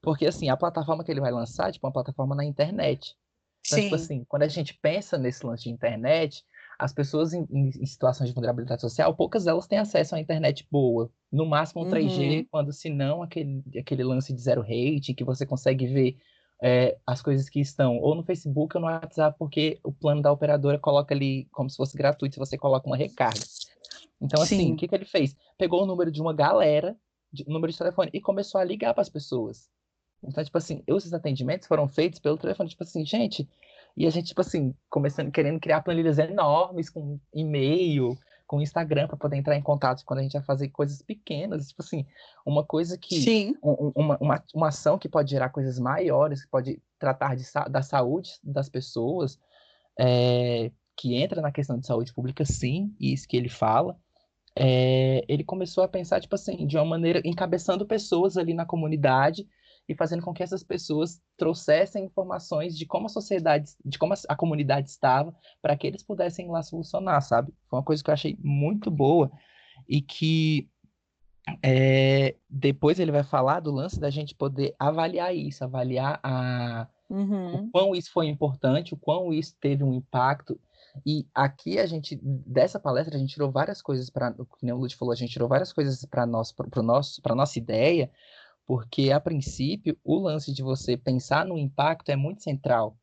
Porque, assim, a plataforma que ele vai lançar é, tipo, uma plataforma na internet. Então, tipo Sim. tipo assim, quando a gente pensa nesse lance de internet, as pessoas em, em, situações de vulnerabilidade social, poucas delas têm acesso à internet boa. No máximo um 3G, uhum. quando se não aquele, aquele lance de zero rate, que você consegue ver é, as coisas que estão ou no Facebook ou no WhatsApp, porque o plano da operadora coloca ali como se fosse gratuito, se você coloca uma recarga. Então, assim, Sim. o que, que ele fez? Pegou o número de uma galera, de, número de telefone, e começou a ligar para as pessoas. Então, tipo assim, esses atendimentos foram feitos pelo telefone, tipo assim, gente, e a gente, tipo assim, começando, querendo criar planilhas enormes com e-mail, com Instagram para poder entrar em contato quando a gente vai fazer coisas pequenas, tipo assim, uma coisa que Sim. uma, uma, uma ação que pode gerar coisas maiores, que pode tratar de, da saúde das pessoas, é, que entra na questão de saúde pública, sim, isso que ele fala. É, ele começou a pensar, tipo assim, de uma maneira, encabeçando pessoas ali na comunidade e fazendo com que essas pessoas trouxessem informações de como a sociedade, de como a, comunidade estava, para que eles pudessem ir lá solucionar, sabe? Foi uma coisa que eu achei muito boa e que é, depois ele vai falar do lance da gente poder avaliar isso, avaliar a, uhum. o quão isso foi importante, o quão isso teve um impacto. E aqui a gente, dessa palestra, a gente tirou várias coisas para, o que o Lute falou, a gente tirou várias coisas para nós, para nosso, para nossa ideia, porque, a princípio, o lance de você pensar no impacto é muito central.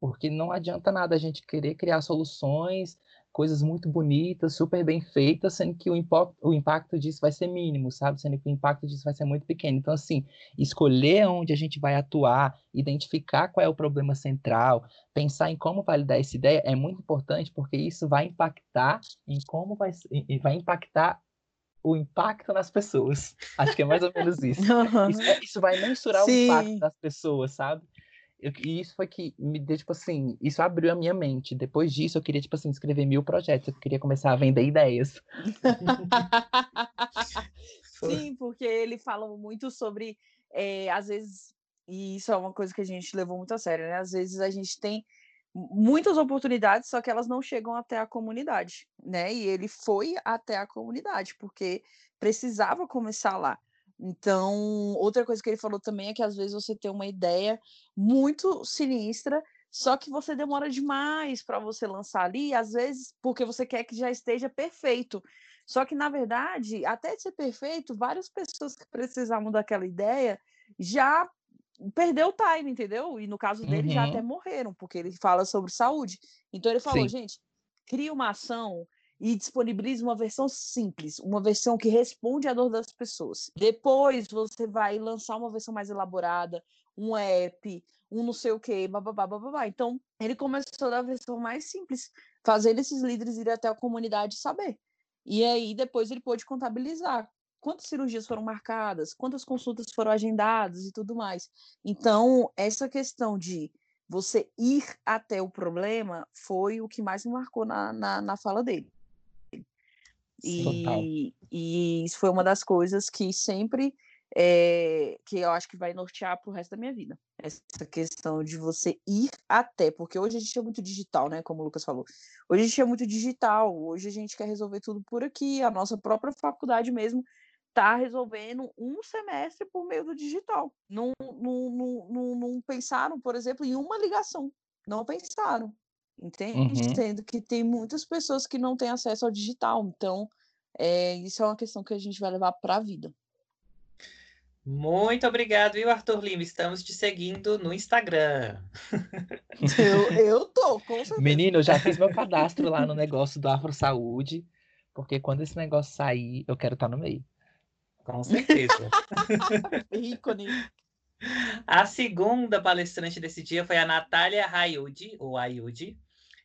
Porque não adianta nada a gente querer criar soluções, coisas muito bonitas, super bem feitas, sendo que o impacto, o impacto disso vai ser mínimo, sabe? Sendo que o impacto disso vai ser muito pequeno. Então, assim, escolher onde a gente vai atuar, identificar qual é o problema central, pensar em como validar essa ideia é muito importante, porque isso vai impactar em como vai, vai impactar o impacto nas pessoas. Acho que é mais ou menos isso. <laughs> Isso, é, isso, vai mensurar Sim. o impacto das pessoas, sabe? Eu, e isso foi que me deu, tipo assim, isso abriu a minha mente. Depois disso, eu queria, tipo assim, escrever mil projetos. Eu queria começar a vender ideias. <laughs> Sim, porque ele fala muito sobre, é, às vezes, e isso é uma coisa que a gente levou muito a sério, né? Às vezes a gente tem muitas oportunidades, só que elas não chegam até a comunidade, né? E ele foi até a comunidade, porque precisava começar lá. Então, outra coisa que ele falou também é que às vezes você tem uma ideia muito sinistra, só que você demora demais para você lançar ali, às vezes porque você quer que já esteja perfeito. Só que, na verdade, até de ser perfeito, várias pessoas que precisavam daquela ideia já perdeu o time, entendeu? E no caso dele uhum. já até morreram, porque ele fala sobre saúde. Então ele falou, Sim. gente, cria uma ação e disponibilize uma versão simples, uma versão que responde à dor das pessoas. Depois você vai lançar uma versão mais elaborada, um app, um não sei o quê, bababá, bababá. Então, ele começou da versão mais simples, fazendo esses líderes ir até a comunidade saber. E aí, depois ele pôde contabilizar quantas cirurgias foram marcadas, quantas consultas foram agendadas e tudo mais. Então, essa questão de você ir até o problema foi o que mais me marcou na, na, na fala dele. E, e, isso foi uma das coisas que sempre é, que eu acho que vai nortear para o resto da minha vida. Essa questão de você ir até, porque hoje a gente é muito digital, né? Como o Lucas falou. Hoje a gente é muito digital, hoje a gente quer resolver tudo por aqui, a nossa própria faculdade mesmo está resolvendo um semestre por meio do digital. Não, não, não, não, pensaram, por exemplo, em uma ligação. Não pensaram. Entende? Uhum. Sendo que tem muitas pessoas que não têm acesso ao digital. Então, é, isso é uma questão que a gente vai levar para a vida. Muito obrigado, viu, Arthur Lima? Estamos te seguindo no Instagram. Eu, <laughs> eu tô, com certeza. Menino, eu já fiz meu cadastro lá no negócio do Afro Saúde, porque quando esse negócio sair, eu quero estar no meio. Com certeza. <laughs> Ícone. A segunda palestrante desse dia foi a Natália Hayudi, ou Ayudi.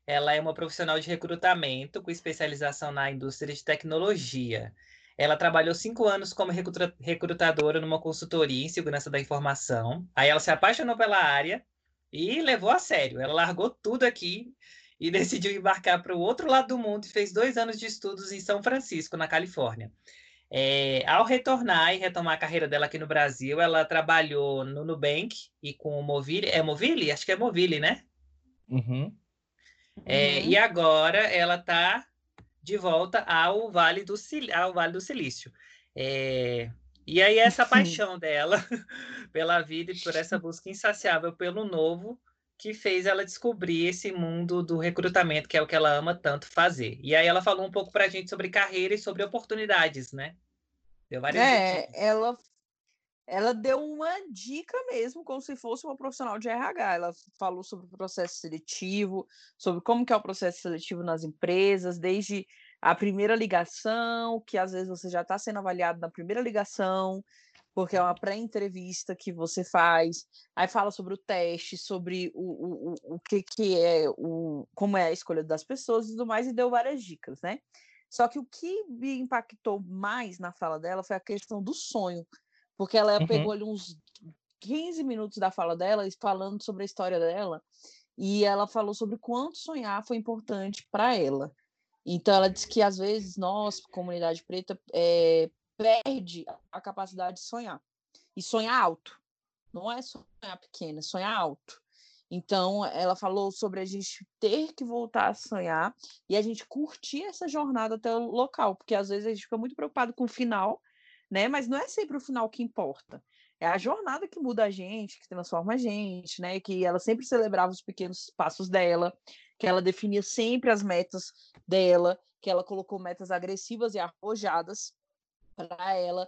Ela é uma profissional de recrutamento com especialização na indústria de tecnologia. Ela trabalhou cinco anos como recrutadora numa consultoria em segurança da informação. Aí ela se apaixonou pela área e levou a sério. Ela largou tudo aqui e <laughs> decidiu embarcar para o outro lado do mundo e fez dois anos de estudos em São Francisco, na Califórnia. É, ao retornar e retomar a carreira dela aqui no Brasil, ela trabalhou no Nubank e com o Movile. É Movile? Acho que é Movile, né? Uhum. É, uhum. e agora ela está de volta ao Vale do, ao vale do Silício. É, e aí essa paixão dela <laughs> pela vida e por essa busca insaciável pelo novo que fez ela descobrir esse mundo do recrutamento, que é o que ela ama tanto fazer. E aí ela falou um pouco para a gente sobre carreira e sobre oportunidades, né? Deu várias é, ela ela deu uma dica mesmo, como se fosse uma profissional de RH. Ela falou sobre o processo seletivo, sobre como que é o processo seletivo nas empresas, desde a primeira ligação, que às vezes você já está sendo avaliado na primeira ligação, porque é uma pré-entrevista que você faz. Aí fala sobre o teste, sobre o, o, o que, que é, o, como é a escolha das pessoas e tudo mais, e deu várias dicas, né? Só que o que me impactou mais na fala dela foi a questão do sonho porque ela uhum. pegou ali uns 15 minutos da fala dela, falando sobre a história dela, e ela falou sobre quanto sonhar foi importante para ela. Então, ela disse que às vezes nós, comunidade preta, é, perde a capacidade de sonhar. E sonhar alto. Não é sonhar pequeno, é sonhar alto. Então, ela falou sobre a gente ter que voltar a sonhar e a gente curtir essa jornada até o local, porque às vezes a gente fica muito preocupado com o final né? Mas não é sempre o final que importa. É a jornada que muda a gente, que transforma a gente, né? Que ela sempre celebrava os pequenos passos dela, que ela definia sempre as metas dela, que ela colocou metas agressivas e arrojadas para ela.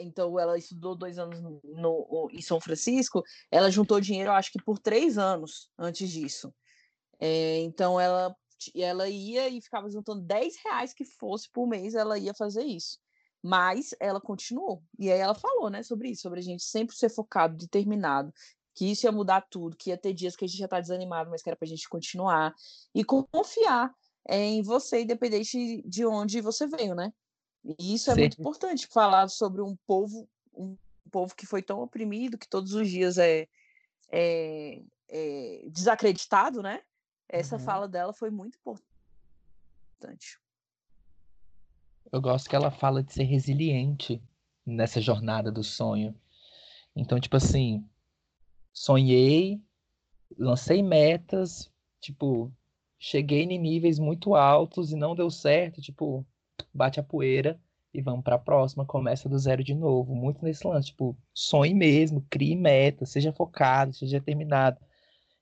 Então, ela estudou dois anos no, no, em São Francisco. Ela juntou dinheiro, acho que por três anos antes disso. É, então, ela, ela ia e ficava juntando 10 reais que fosse por mês, ela ia fazer isso. Mas ela continuou. E aí ela falou, né, sobre isso, sobre a gente sempre ser focado, determinado, que isso ia mudar tudo, que ia ter dias que a gente já tá desanimado, mas que era pra gente continuar. E confiar em você, independente de onde você veio, né? E isso é Sim. muito importante, falar sobre um povo, um povo que foi tão oprimido, que todos os dias é, é, é desacreditado, né? Essa uhum. fala dela foi muito importante. Eu gosto que ela fala de ser resiliente nessa jornada do sonho. Então, tipo assim, sonhei, lancei metas, tipo, cheguei em níveis muito altos e não deu certo, tipo, bate a poeira e vamos para a próxima, começa do zero de novo. Muito nesse lance, tipo, sonhe mesmo, crie metas, seja focado, seja determinado.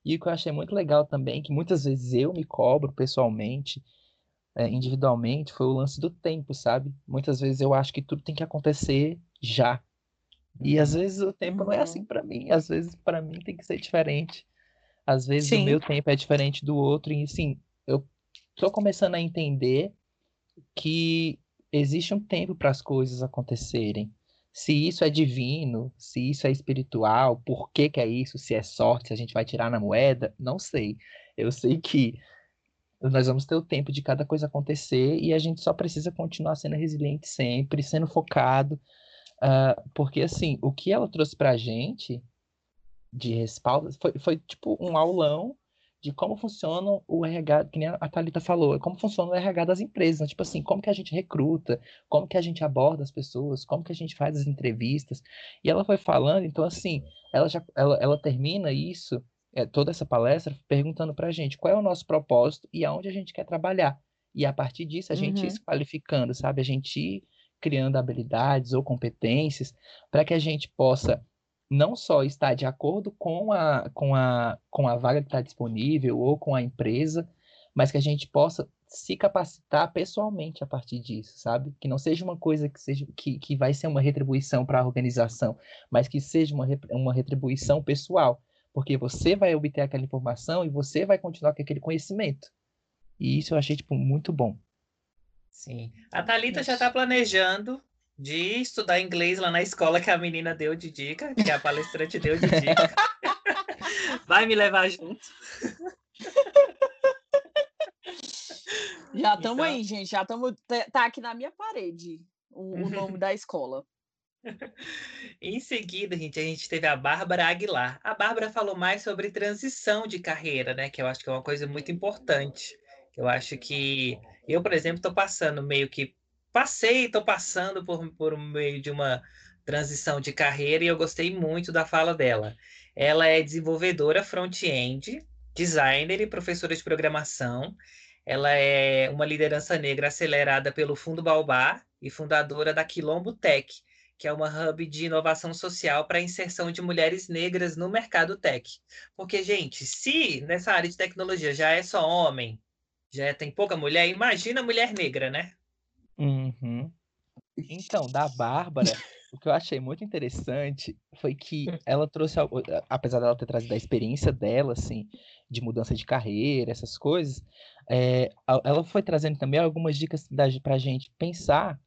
E o que eu achei muito legal também, que muitas vezes eu me cobro pessoalmente, é, individualmente foi o lance do tempo, sabe? Muitas vezes eu acho que tudo tem que acontecer já. E às uhum. vezes o tempo não é assim para mim, às vezes para mim tem que ser diferente. Às vezes Sim. o meu tempo é diferente do outro e assim, eu tô começando a entender que existe um tempo para as coisas acontecerem. Se isso é divino, se isso é espiritual, por que que é isso? Se é sorte, se a gente vai tirar na moeda, não sei. Eu sei que nós vamos ter o tempo de cada coisa acontecer e a gente só precisa continuar sendo resiliente sempre, sendo focado, uh, porque assim, o que ela trouxe pra gente de respaldo foi, foi tipo um aulão de como funciona o RH, que nem a Thalita falou, como funciona o RH das empresas, né? tipo assim, como que a gente recruta, como que a gente aborda as pessoas, como que a gente faz as entrevistas, e ela foi falando, então assim, ela já, ela, ela termina isso é, toda essa palestra perguntando para a gente qual é o nosso propósito e aonde a gente quer trabalhar. E a partir disso, a uhum. gente ir se qualificando, sabe? A gente ir criando habilidades ou competências para que a gente possa não só estar de acordo com a, com a, com a vaga que está disponível ou com a empresa, mas que a gente possa se capacitar pessoalmente a partir disso, sabe? Que não seja uma coisa que seja que, que vai ser uma retribuição para a organização, mas que seja uma, uma retribuição pessoal porque você vai obter aquela informação e você vai continuar com aquele conhecimento. E isso eu achei, tipo, muito bom. Sim. A Thalita já está planejando de estudar inglês lá na escola que a menina deu de dica, que a palestrante deu de dica. <laughs> Vai me levar junto. Já estamos então... aí, gente. Já estamos. Tá, tá aqui na minha parede o, o nome da escola. <laughs> em seguida, gente, a gente teve a Bárbara Aguilar. A Bárbara falou mais sobre transição de carreira, né? Que eu acho que é uma coisa muito importante. Eu acho que eu, por exemplo, estou passando meio que passei, estou passando por, por meio de uma transição de carreira e eu gostei muito da fala dela. Ela é desenvolvedora front-end, designer e professora de programação. Ela é uma liderança negra acelerada pelo Fundo Baobá e fundadora da Quilombo Tech, que é uma hub de inovação social para a inserção de mulheres negras no mercado tech. Porque, gente, se nessa área de tecnologia já é só homem, já tem pouca mulher, imagina mulher negra, né? Uhum. Então, da Bárbara, o que eu achei muito interessante foi que ela trouxe, apesar dela ter trazido a experiência dela, assim, de mudança de carreira, essas coisas, é, ela foi trazendo também algumas dicas para a gente pensar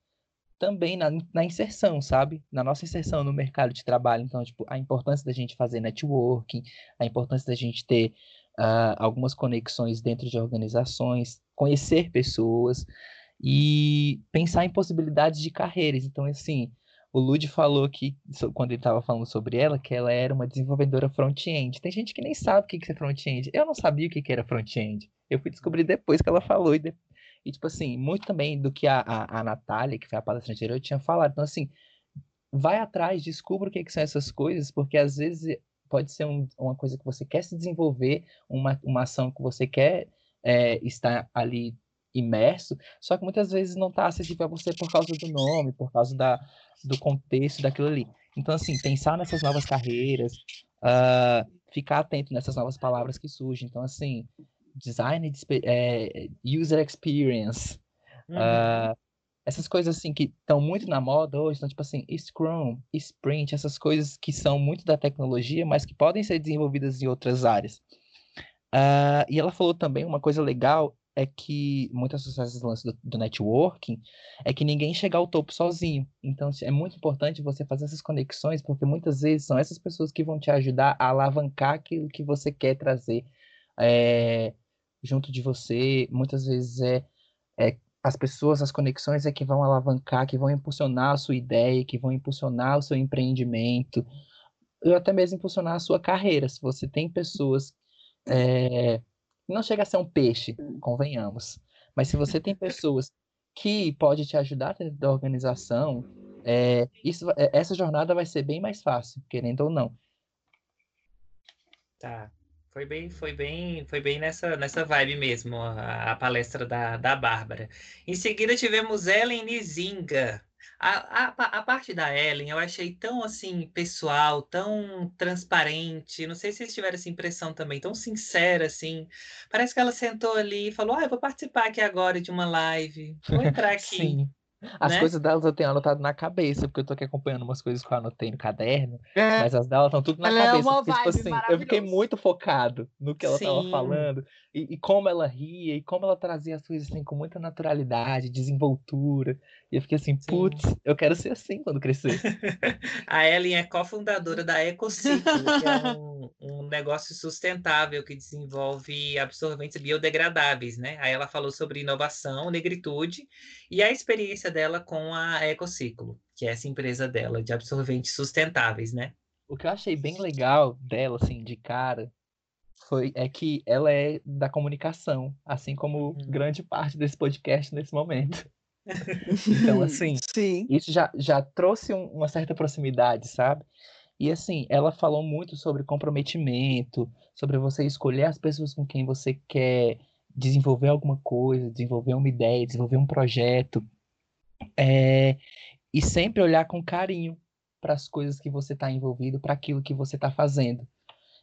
também na, na, inserção, sabe? Na nossa inserção no mercado de trabalho. Então, tipo, a importância da gente fazer networking, a importância da gente ter uh, algumas conexões dentro de organizações, conhecer pessoas e pensar em possibilidades de carreiras. Então, assim, o Lud falou que, quando ele estava falando sobre ela, que ela era uma desenvolvedora front-end. Tem gente que nem sabe o que é front-end. Eu não sabia o que era front-end. Eu fui descobrir depois que ela falou. E, e tipo assim, muito também do que a, a, a Natália, que foi a palestra anterior, tinha falado. Então, assim, vai atrás, descubra o que, que são essas coisas, porque às vezes pode ser um, uma coisa que você quer se desenvolver, uma, uma ação que você quer é, estar ali imerso, só que muitas vezes não está acessível a você por causa do nome, por causa da, do contexto daquilo ali. Então, assim, pensar nessas novas carreiras, uh, ficar atento nessas novas palavras que surgem. Então, assim, design, é, user experience, uhum. uh, essas coisas assim que estão muito na moda hoje, então, tipo assim, Scrum, Sprint, essas coisas que são muito da tecnologia, mas que podem ser desenvolvidas em outras áreas. Uh, e ela falou também uma coisa legal é que muitas o lance do, do, networking é que ninguém chega ao topo sozinho. Então é muito importante você fazer essas conexões, porque muitas vezes são essas pessoas que vão te ajudar a alavancar aquilo que você quer trazer é, junto de você. Muitas vezes é, é as pessoas, as conexões é que vão alavancar, que vão impulsionar a sua ideia, que vão impulsionar o seu empreendimento, ou até mesmo impulsionar a sua carreira. Se você tem pessoas é, não chega a ser um peixe, convenhamos. Mas se você tem <laughs> pessoas que pode te ajudar dentro da organização, é, isso, é, essa jornada vai ser bem mais fácil, querendo ou não. Tá. Foi bem, foi bem, foi bem nessa, nessa vibe mesmo, a, a palestra da, da Bárbara. Em seguida tivemos Ellen Nizinga, a, a, a, parte da Ellen eu achei tão assim pessoal, tão transparente. Não sei se vocês tiveram essa impressão também, tão sincera assim. Parece que ela sentou ali e falou: Ah, eu vou participar aqui agora de uma live. Vou <laughs> entrar aqui. Sim. As né? coisas delas eu tenho anotado na cabeça, porque eu tô aqui acompanhando umas coisas que eu anotei no caderno, é. mas as delas estão tudo na ela é cabeça. É porque, tipo assim, eu fiquei muito focado no que ela Sim. tava falando, e, e, como ela ria, e como ela trazia as coisas assim com muita naturalidade, desenvoltura. E eu fiquei assim, putz, eu quero ser assim quando crescer. <laughs> a Ellen é cofundadora da Ecociclo, que é um, um negócio sustentável que desenvolve absorventes biodegradáveis, né? Aí ela falou sobre inovação, negritude e a experiência dela com a Ecociclo, que é essa empresa dela de absorventes sustentáveis, né? O que eu achei bem legal dela, assim, de cara, foi é que ela é da comunicação, assim como hum. grande parte desse podcast nesse momento. Então, <laughs> assim, Sim. isso já, já trouxe um, uma certa proximidade, sabe? E assim, ela falou muito sobre comprometimento, sobre você escolher as pessoas com quem você quer desenvolver alguma coisa, desenvolver uma ideia, desenvolver um projeto. É, e sempre olhar com carinho para as coisas que você está envolvido, para aquilo que você está fazendo.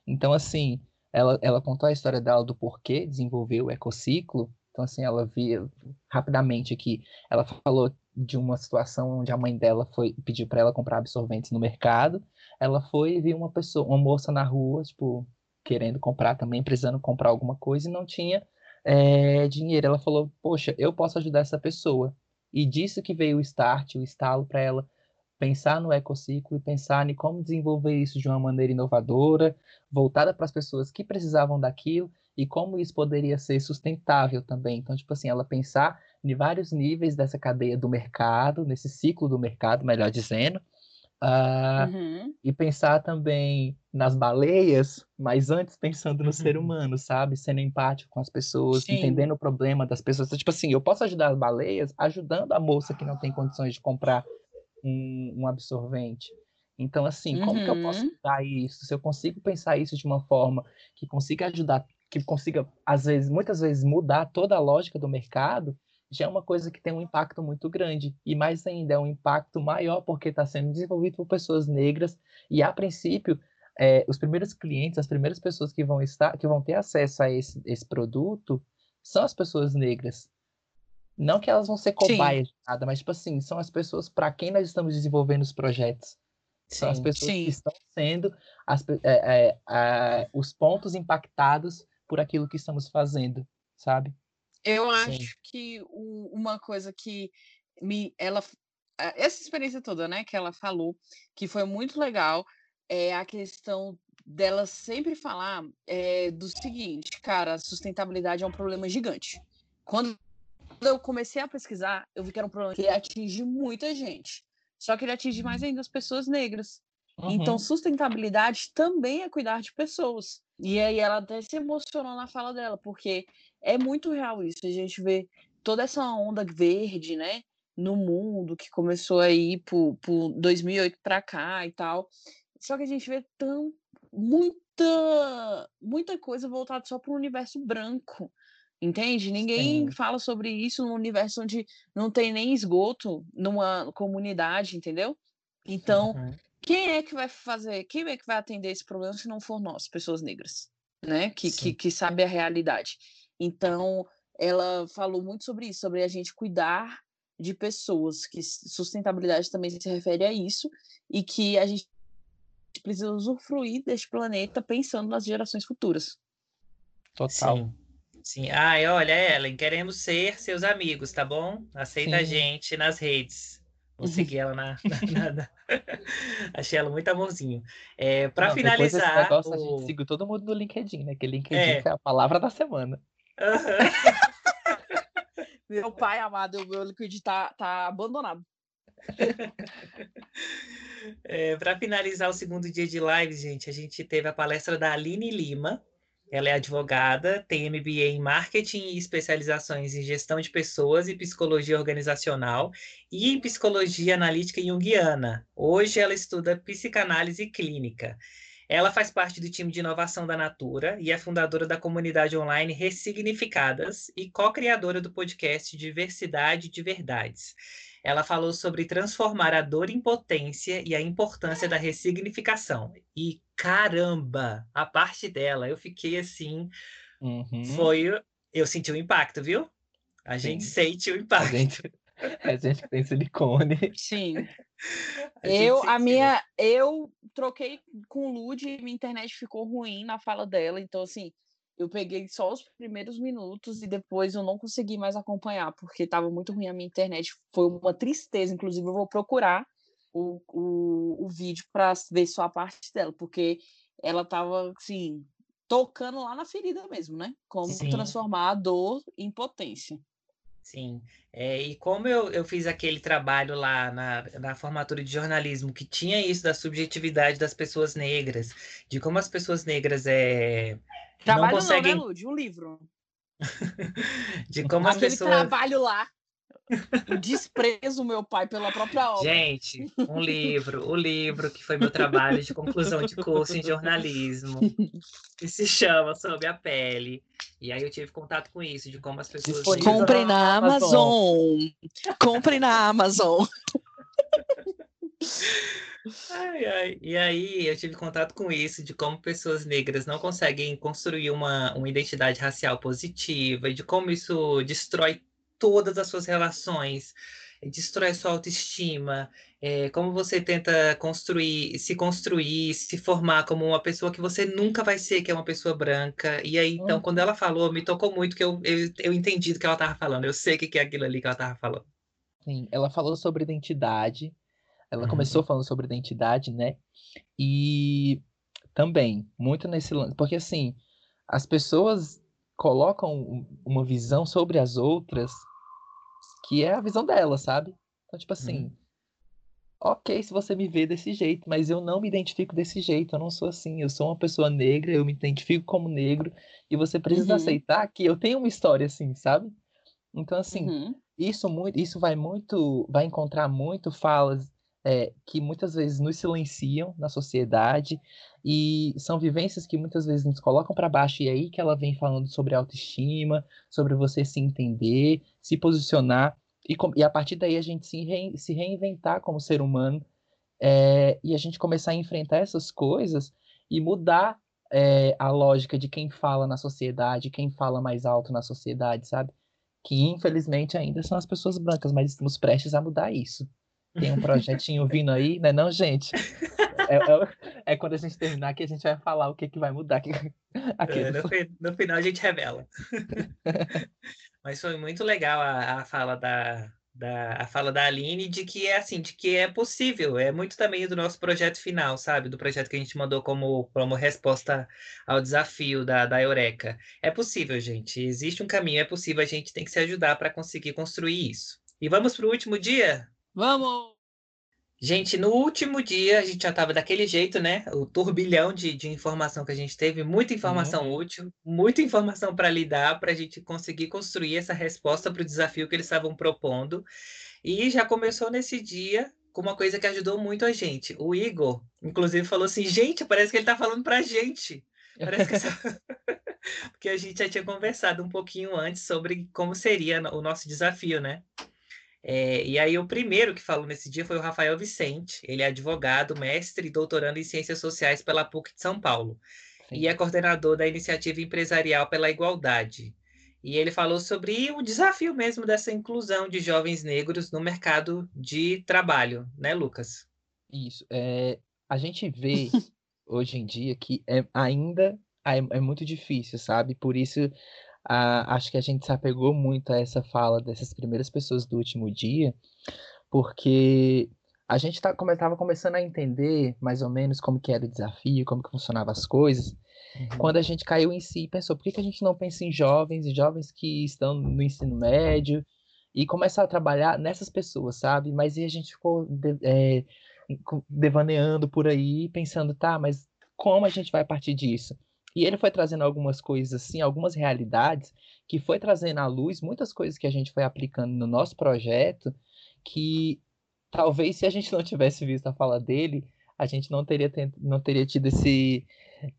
Então, assim, ela, ela contou a história dela do porquê desenvolver o ecociclo, então, assim, ela via rapidamente aqui, ela falou de uma situação onde a mãe dela foi pediu para ela comprar absorventes no mercado. Ela foi e viu uma pessoa, uma moça na rua, tipo, querendo comprar também, precisando comprar alguma coisa e não tinha é, dinheiro. Ela falou: Poxa, eu posso ajudar essa pessoa. E disso que veio o start, o estalo para ela pensar no ecociclo e pensar em como desenvolver isso de uma maneira inovadora, voltada para as pessoas que precisavam daquilo e como isso poderia ser sustentável também. Então, tipo assim, ela pensar em vários níveis dessa cadeia do mercado, nesse ciclo do mercado, melhor dizendo, uh, uhum. e pensar também nas baleias, mas antes pensando no uhum. ser humano, sabe? Sendo empático com as pessoas, Sim. entendendo o problema das pessoas. Então, tipo assim, eu posso ajudar as baleias ajudando a moça que não tem condições de comprar um, um absorvente. Então, assim, como uhum. que eu posso dar uhum. isso? Se eu consigo pensar isso de uma forma que consiga ajudar que consiga, às vezes, muitas vezes, mudar toda a lógica do mercado, já é uma coisa que tem um impacto muito grande. E mais ainda, é um impacto maior porque está sendo desenvolvido por pessoas negras. E, a princípio, é, os primeiros clientes, as primeiras pessoas que vão estar, que vão ter acesso a esse, esse produto, são as pessoas negras. Não que elas vão ser cobaias de nada, mas, tipo assim, são as pessoas para quem nós estamos desenvolvendo os projetos. São sim, as pessoas sim. que estão sendo as, é, é, os pontos impactados por aquilo que estamos fazendo, sabe? Eu acho sim. que uma coisa que me ela essa experiência toda, né, que ela falou, que foi muito legal, é a questão dela sempre falar é, do seguinte, cara, sustentabilidade é um problema gigante. Quando eu comecei a pesquisar, eu vi que era um problema que atinge muita gente. Só que ele atinge mais uhum. ainda as pessoas negras. Então, uhum. Então, sustentabilidade também é cuidar de pessoas. E aí ela até se emocionou na fala dela, porque é muito real isso. A gente vê toda essa onda verde, né, no mundo que começou aí por, por 2008 para cá e tal. Só que a gente vê tão muita muita coisa voltada só para o universo branco. Entende? Ninguém Sim. fala sobre isso num universo onde não tem nem esgoto numa comunidade, entendeu? Então, uhum. Quem é que vai fazer, quem é que vai atender esse problema se não for nós, pessoas negras, né? Que, que, que sabe a realidade. Então, ela falou muito sobre isso, sobre a gente cuidar de pessoas, que sustentabilidade também se refere a isso, e que a gente precisa usufruir deste planeta pensando nas gerações futuras. Total. Sim. Sim. Ai, olha, Ellen, queremos ser seus amigos, tá bom? Aceita Sim. a gente nas redes. Vou uhum. ela na. <laughs> na, na... Achei ela muito amorzinho. É, para finalizar. Negócio, o... A gente seguiu todo mundo no LinkedIn, né? Que LinkedIn é. é a palavra da semana. Uhum. meu pai amado, o meu LinkedIn tá, tá abandonado. <laughs> É, para finalizar o segundo dia de live, gente, a gente teve a palestra da Aline Lima, ela é advogada, tem MBA em marketing e especializações em gestão de pessoas e psicologia organizacional e em psicologia analítica junguiana. Hoje ela estuda psicanálise clínica. Ela faz parte do time de inovação da Natura e é fundadora da comunidade online Ressignificadas e co-criadora do podcast Diversidade de Verdades. Ela falou sobre transformar a dor em potência e a importância da ressignificação. E caramba, a parte dela, eu fiquei assim. Uhum. Foi. Eu senti o impacto, viu? A Sim. gente sente o impacto. <laughs> A gente, a gente tem silicone. Sim. A eu, a minha, eu troquei com o Lud e minha internet ficou ruim na fala dela, então assim, eu peguei só os primeiros minutos e depois eu não consegui mais acompanhar, porque estava muito ruim a minha internet. Foi uma tristeza, inclusive eu vou procurar o, o, o vídeo para ver só a parte dela, porque ela estava assim, tocando lá na ferida mesmo, né? Como Sim. transformar a dor em potência. Sim, é, e como eu, eu fiz aquele trabalho lá na, na formatura de jornalismo, que tinha isso da subjetividade das pessoas negras, de como as pessoas negras é, Trabalho não, conseguem... não né, Lud? Um livro. <laughs> de como Aquele as pessoas... trabalho lá. O desprezo, meu pai, pela própria obra. Gente, um <laughs> livro, o livro que foi meu trabalho de conclusão de curso em jornalismo, que se chama Sob a Pele. E aí eu tive contato com isso, de como as pessoas. Comprem na Amazon. Comprem na Amazon. Ai, ai. E aí eu tive contato com isso, de como pessoas negras não conseguem construir uma, uma identidade racial positiva, e de como isso destrói todas as suas relações, destrói sua autoestima, é, como você tenta construir, se construir, se formar como uma pessoa que você nunca vai ser, que é uma pessoa branca. E aí, então, uhum. quando ela falou, me tocou muito que eu, eu, eu entendi do que ela estava falando, eu sei o que é aquilo ali que ela estava falando. Sim, ela falou sobre identidade, ela uhum. começou falando sobre identidade, né? E também, muito nesse lance, porque assim, as pessoas colocam uma visão sobre as outras que é a visão delas, sabe? Então, tipo assim, uhum. ok se você me vê desse jeito, mas eu não me identifico desse jeito, eu não sou assim, eu sou uma pessoa negra, eu me identifico como negro, e você precisa uhum. aceitar que eu tenho uma história assim, sabe? Então, assim, uhum. isso muito, isso vai muito, vai encontrar muito falas é, que muitas vezes nos silenciam na sociedade e são vivências que muitas vezes nos colocam para baixo e é aí que ela vem falando sobre autoestima, sobre você se entender, se posicionar e, e a partir daí a gente se, se reinventar como ser humano é, e a gente começar a enfrentar essas coisas e mudar é, a lógica de quem fala na sociedade, quem fala mais alto na sociedade, sabe? Que infelizmente ainda são as pessoas brancas, mas estamos prestes a mudar isso. Tem um projetinho vindo aí, né, não, gente? É, é, é, quando a gente terminar que a gente vai falar o que, que vai mudar. <laughs> É, no, no, final a gente revela. <laughs> Mas foi muito legal a, a fala da, da a fala da Aline de que é assim, de que é possível, é muito também do nosso projeto final, sabe? Do projeto que a gente mandou como, como resposta ao desafio da, da Eureka. É possível, gente. Existe um caminho, é possível, a gente tem que se ajudar para conseguir construir isso. E vamos para o último dia? Vamos! Gente, no último dia a gente já estava daquele jeito, né? O turbilhão de, de informação que a gente teve, muita informação uhum. útil, muita informação para lidar, para a gente conseguir construir essa resposta para o desafio que eles estavam propondo. E já começou nesse dia com uma coisa que ajudou muito a gente. O Igor, inclusive, falou assim: gente, parece que ele está falando para a gente. Parece que. <laughs> <laughs> Porque a gente já tinha conversado um pouquinho antes sobre como seria o nosso desafio, né? É, e aí o primeiro que falou nesse dia foi o Rafael Vicente. Ele é advogado, mestre e doutorando em Ciências Sociais pela PUC de São Paulo. Sim. E é coordenador da Iniciativa Empresarial pela Igualdade. E ele falou sobre o desafio mesmo dessa inclusão de jovens negros no mercado de trabalho, né, Lucas? Isso. É, a gente vê <laughs> hoje em dia que é, ainda é, é muito difícil, sabe? Por isso ah, acho que a gente se apegou muito a essa fala dessas primeiras pessoas do último dia, porque a gente estava tá, começando a entender mais ou menos como que era o desafio, como que funcionavam as coisas, uhum. quando a gente caiu em si e pensou, por que, que a gente não pensa em jovens, e jovens que estão no ensino médio, e começar a trabalhar nessas pessoas, sabe? Mas aí a gente ficou de, é, devaneando por aí, pensando, tá, mas como a gente vai partir disso? E ele foi trazendo algumas coisas assim, algumas realidades, que foi trazendo à luz muitas coisas que a gente foi aplicando no nosso projeto, que talvez se a gente não tivesse visto a fala dele, a gente não teria, não teria tido esse,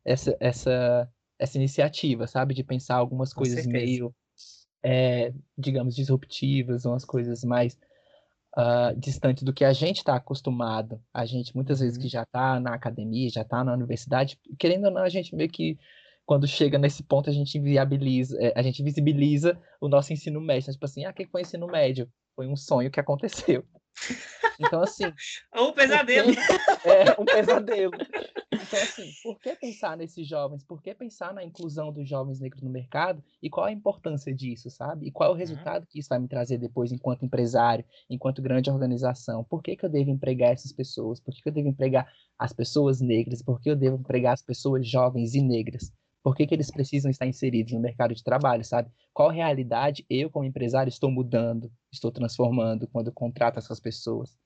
essa, essa, essa iniciativa, sabe? De pensar algumas coisas meio, é, digamos, disruptivas, umas coisas mais uh, distante do que a gente está acostumado. A gente, muitas vezes, que uhum. já está na academia, já está na universidade, querendo ou não, a gente meio que, quando chega nesse ponto, a gente viabiliza, é, a gente visibiliza o nosso ensino médio. Então, tipo assim, ah, o que foi ensino médio? Foi um sonho que aconteceu. Então, assim. <laughs> um pesadelo. É, um pesadelo. Então, assim, por que pensar nesses jovens? Por que pensar na inclusão dos jovens negros no mercado? E qual a importância disso, sabe? E qual é o uhum. resultado que isso vai me trazer depois enquanto empresário, enquanto grande organização? Por que, que eu devo empregar essas pessoas? Por que, que eu devo empregar as pessoas negras? Por que eu devo empregar as pessoas jovens e negras? Por que, que eles precisam estar inseridos no mercado de trabalho, sabe? Qual realidade eu, como empresário, estou mudando, estou transformando quando contrato essas pessoas?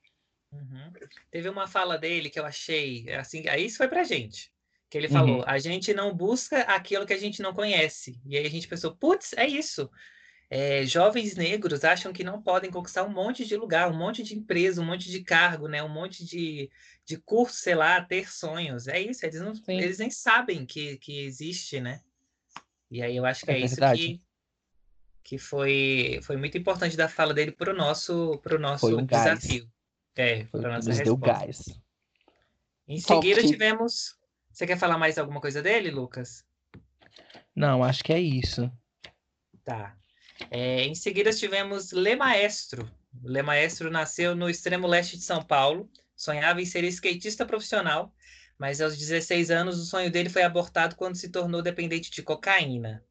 Uhum. Teve uma fala dele que eu achei, assim, aí isso foi pra gente. Que ele falou: uhum. a gente não busca aquilo que a gente não conhece. E aí a gente pensou: putz, é isso. É, jovens negros acham que não podem conquistar um monte de lugar, um monte de empresa, um monte de cargo, né? um monte de, de curso, sei lá, ter sonhos. É isso, eles, não, eles nem sabem que, que existe, né? E aí eu acho que é, é isso que, que foi, foi muito importante da fala dele para o nosso, pro nosso desafio. É, foi para nossa resposta. deu gás. Em seguida Top. tivemos. Você quer falar mais alguma coisa dele, Lucas? Não, acho que é isso. Tá. É, em seguida tivemos Le Maestro. Le Maestro nasceu no extremo leste de São Paulo, sonhava em ser skatista profissional, mas aos 16 anos o sonho dele foi abortado quando se tornou dependente de cocaína.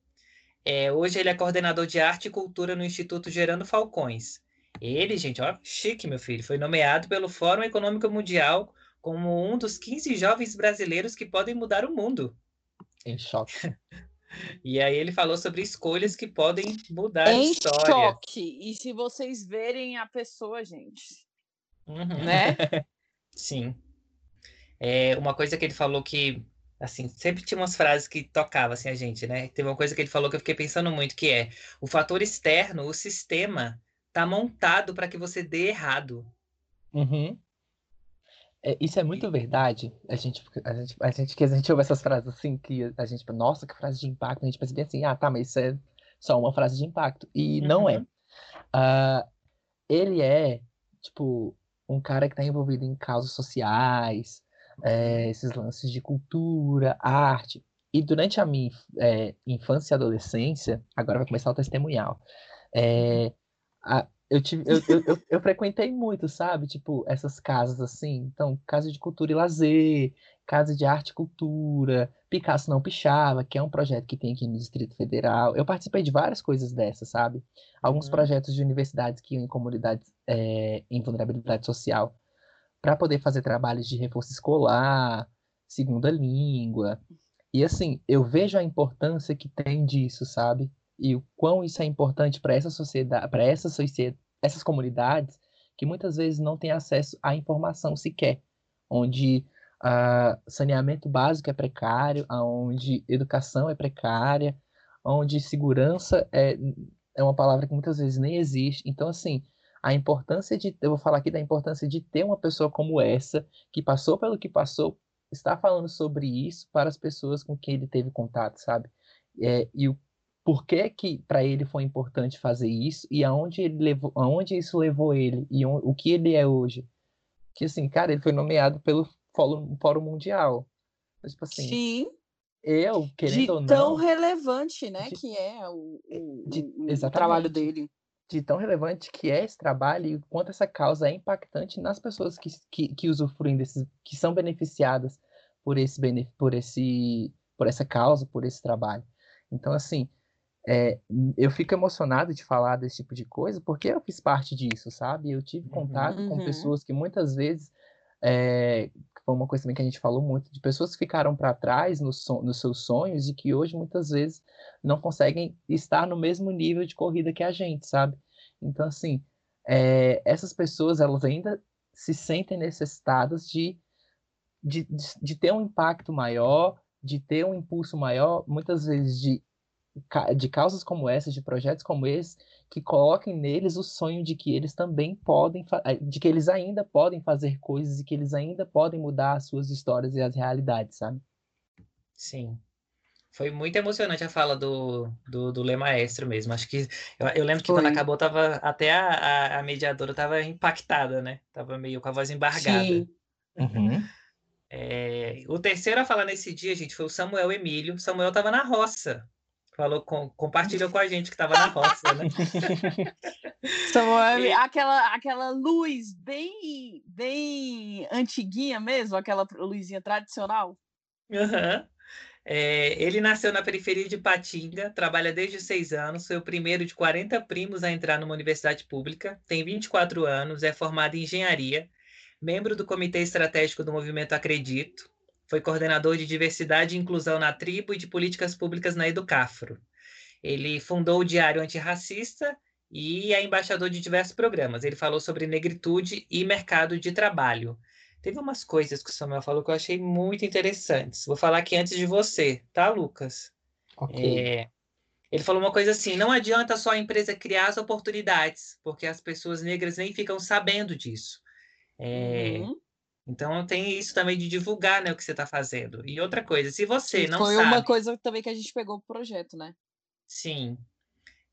É, hoje ele é coordenador de arte e cultura no Instituto Gerando Falcões. Ele, gente, ó, chique, meu filho, foi nomeado pelo Fórum Econômico Mundial como um dos 15 jovens brasileiros que podem mudar o mundo. Em choque. <laughs> E aí ele falou sobre escolhas que podem mudar em a história. Em choque. E se vocês verem a pessoa, gente, uhum. né? <laughs> Sim. É, uma coisa que ele falou que, assim, sempre tinha umas frases que tocavam, assim, a gente, né? Teve uma coisa que ele falou que eu fiquei pensando muito, que é o fator externo, o sistema, tá montado para que você dê errado. Uhum. é, isso é muito verdade. A gente, a gente, a gente, que a gente ouve essas frases assim, que a gente, nossa, que frase de impacto, a gente pensa bem assim, ah, tá, mas isso é só uma frase de impacto. E uhum. não é. Uh, ele é, tipo, um cara que está envolvido em causas sociais, é, esses lances de cultura, arte. E durante a minha é, infância e adolescência, agora vai começar o testemunhal. É, a, eu, tive, eu, eu, eu, eu, frequentei muito, sabe? Tipo, essas casas assim. Então, casa de cultura e lazer, casa de arte e cultura, Picasso Não Pichava, que é um projeto que tem aqui no Distrito Federal. Eu participei de várias coisas dessas, sabe? Alguns uhum. projetos de universidades que iam em comunidades é, em vulnerabilidade social para poder fazer trabalhos de reforço escolar, segunda língua. E assim, eu vejo a importância que tem disso, sabe? E o quão isso é importante para essa sociedade, para essa essas comunidades que muitas vezes não têm acesso à informação sequer, onde uh, saneamento básico é precário, onde educação é precária, onde segurança é, é uma palavra que muitas vezes nem existe. Então, assim, a importância de, eu vou falar aqui da importância de ter uma pessoa como essa, que passou pelo que passou está falando sobre isso para as pessoas com quem ele teve contato, sabe? É, e o porquê que para ele foi importante fazer isso e aonde ele levou, aonde isso levou ele e o, o que ele é hoje. Que assim, cara, ele foi nomeado pelo Fórum, Fórum Mundial. Mas, tipo assim, Sim. Eu, querendo de ou não. tão relevante, né, de, que é o, o, de, o trabalho dele de tão relevante que é esse trabalho e quanto essa causa é impactante nas pessoas que, que, que usufruem desses, que são beneficiadas por esse, por esse, por essa causa, por esse trabalho. Então, assim, é, eu fico emocionado de falar desse tipo de coisa porque eu fiz parte disso, sabe? Eu tive contato uhum. com pessoas que muitas vezes é, foi uma coisa também que a gente falou muito, de pessoas que ficaram para trás no son nos seus sonhos e que hoje muitas vezes não conseguem estar no mesmo nível de corrida que a gente, sabe? Então, assim, é, essas pessoas, elas ainda se sentem necessitadas de, de, de, de ter um impacto maior, de ter um impulso maior, muitas vezes de de causas como essas, de projetos como esse, que coloquem neles o sonho de que eles também podem, de que eles ainda podem fazer coisas e que eles ainda podem mudar as suas histórias e as realidades, sabe? Sim. Foi muito emocionante a fala do, do, do Lê Maestro mesmo. Acho que eu, eu lembro que Foi. quando acabou, tava, até a, a, a mediadora estava impactada, né? Tava meio com a voz embargada. Sim. Uhum. É, o terceiro a falar nesse dia, gente, foi o Samuel Emílio. Samuel estava na roça falou, com, compartilhou com a gente que estava na roça, né? <laughs> Samuel, aquela, aquela luz bem, bem antiguinha mesmo, aquela luzinha tradicional. Uhum. É, ele nasceu na periferia de Patinga, trabalha desde seis anos, foi o primeiro de 40 primos a entrar numa universidade pública, tem 24 anos, é formado em engenharia, membro do Comitê Estratégico do Movimento Acredito, foi coordenador de diversidade e inclusão na tribo e de políticas públicas na Educafro. Ele fundou o Diário Antirracista e é embaixador de diversos programas. Ele falou sobre negritude e mercado de trabalho. Teve umas coisas que o Samuel falou que eu achei muito interessantes. Vou falar aqui antes de você, tá, Lucas? Ok. É, ele falou uma coisa assim: não adianta só a empresa criar as oportunidades, porque as pessoas negras nem ficam sabendo disso. É, uhum. Então tem isso também de divulgar né, o que você está fazendo. E outra coisa, se você não foi sabe. Foi uma coisa também que a gente pegou pro projeto, né? Sim.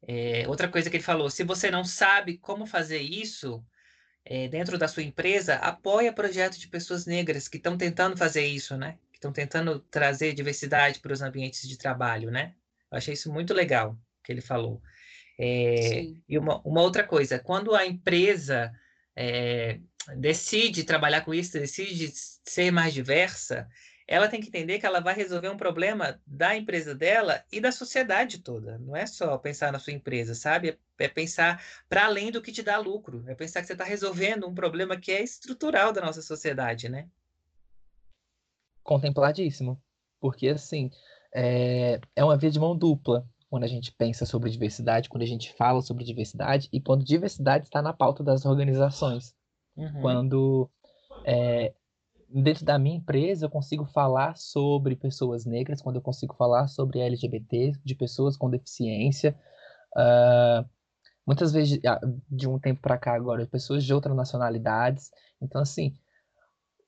É, outra coisa que ele falou: se você não sabe como fazer isso é, dentro da sua empresa, apoia projetos de pessoas negras que estão tentando fazer isso, né? Que estão tentando trazer diversidade para os ambientes de trabalho, né? Eu achei isso muito legal que ele falou. É, e uma, uma outra coisa, quando a empresa é, decide trabalhar com isso, decide ser mais diversa, ela tem que entender que ela vai resolver um problema da empresa dela e da sociedade toda. Não é só pensar na sua empresa, sabe? É pensar para além do que te dá lucro. É pensar que você está resolvendo um problema que é estrutural da nossa sociedade, né? Contempladíssimo. Porque, assim, é, é uma via de mão dupla quando a gente pensa sobre diversidade, quando a gente fala sobre diversidade e quando diversidade está na pauta das organizações. Uhum. Quando é, dentro da minha empresa eu consigo falar sobre pessoas negras, quando eu consigo falar sobre LGBT, de pessoas com deficiência, uh, muitas vezes ah, de um tempo para cá agora, pessoas de outras nacionalidades. Então, assim,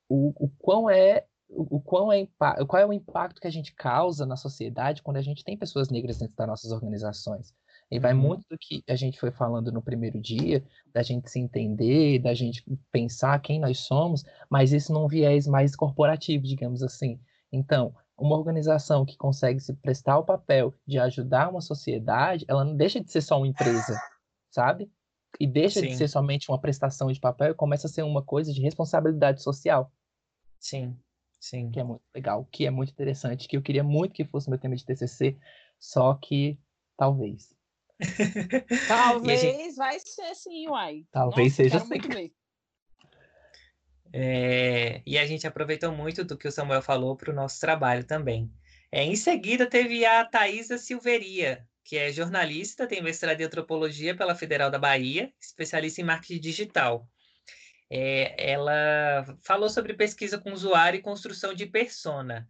o, o quão é o, o quão é qual é o impacto que a gente causa na sociedade quando a gente tem pessoas negras dentro das nossas organizações. E vai uhum. muito do que a gente foi falando no primeiro dia, da gente se entender, da gente pensar quem nós somos, mas isso num viés mais corporativo, digamos assim. Então, uma organização que consegue se prestar o papel de ajudar uma sociedade, ela não deixa de ser só uma empresa, sabe? E deixa Sim. de ser somente uma prestação de papel e começa a ser uma coisa de responsabilidade social. Sim. Sim. Que é muito legal, que é muito interessante, que eu queria muito que fosse meu tema de TCC, só que talvez. Talvez gente... vai ser sim, uai. Talvez Nossa, seja assim. <laughs> É, e a gente aproveitou muito do que o Samuel falou para o nosso trabalho também. É, em seguida, teve a Thaisa Silveria, que é jornalista, tem mestrado em antropologia pela Federal da Bahia, especialista em marketing digital. É, ela falou sobre pesquisa com usuário e construção de persona.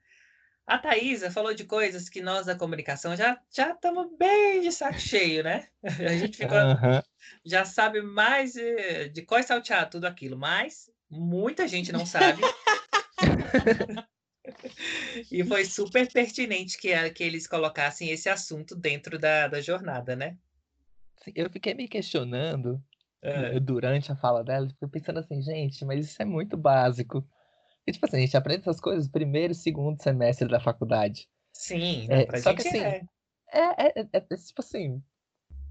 A Thaisa falou de coisas que nós da comunicação já já estamos bem de saco cheio, né? <laughs> A gente uhum. já sabe mais de, de qual saltear tudo aquilo, mas muita gente não sabe. <laughs> e foi super pertinente que, que eles colocassem esse assunto dentro da, da jornada, né? Eu fiquei me questionando é. durante a fala dela, fiquei pensando assim, gente, mas isso é muito básico. E, tipo assim, a gente aprende essas coisas primeiro e segundo semestre da faculdade. Sim, é, pra só que assim, é. É, é, é, é, tipo assim,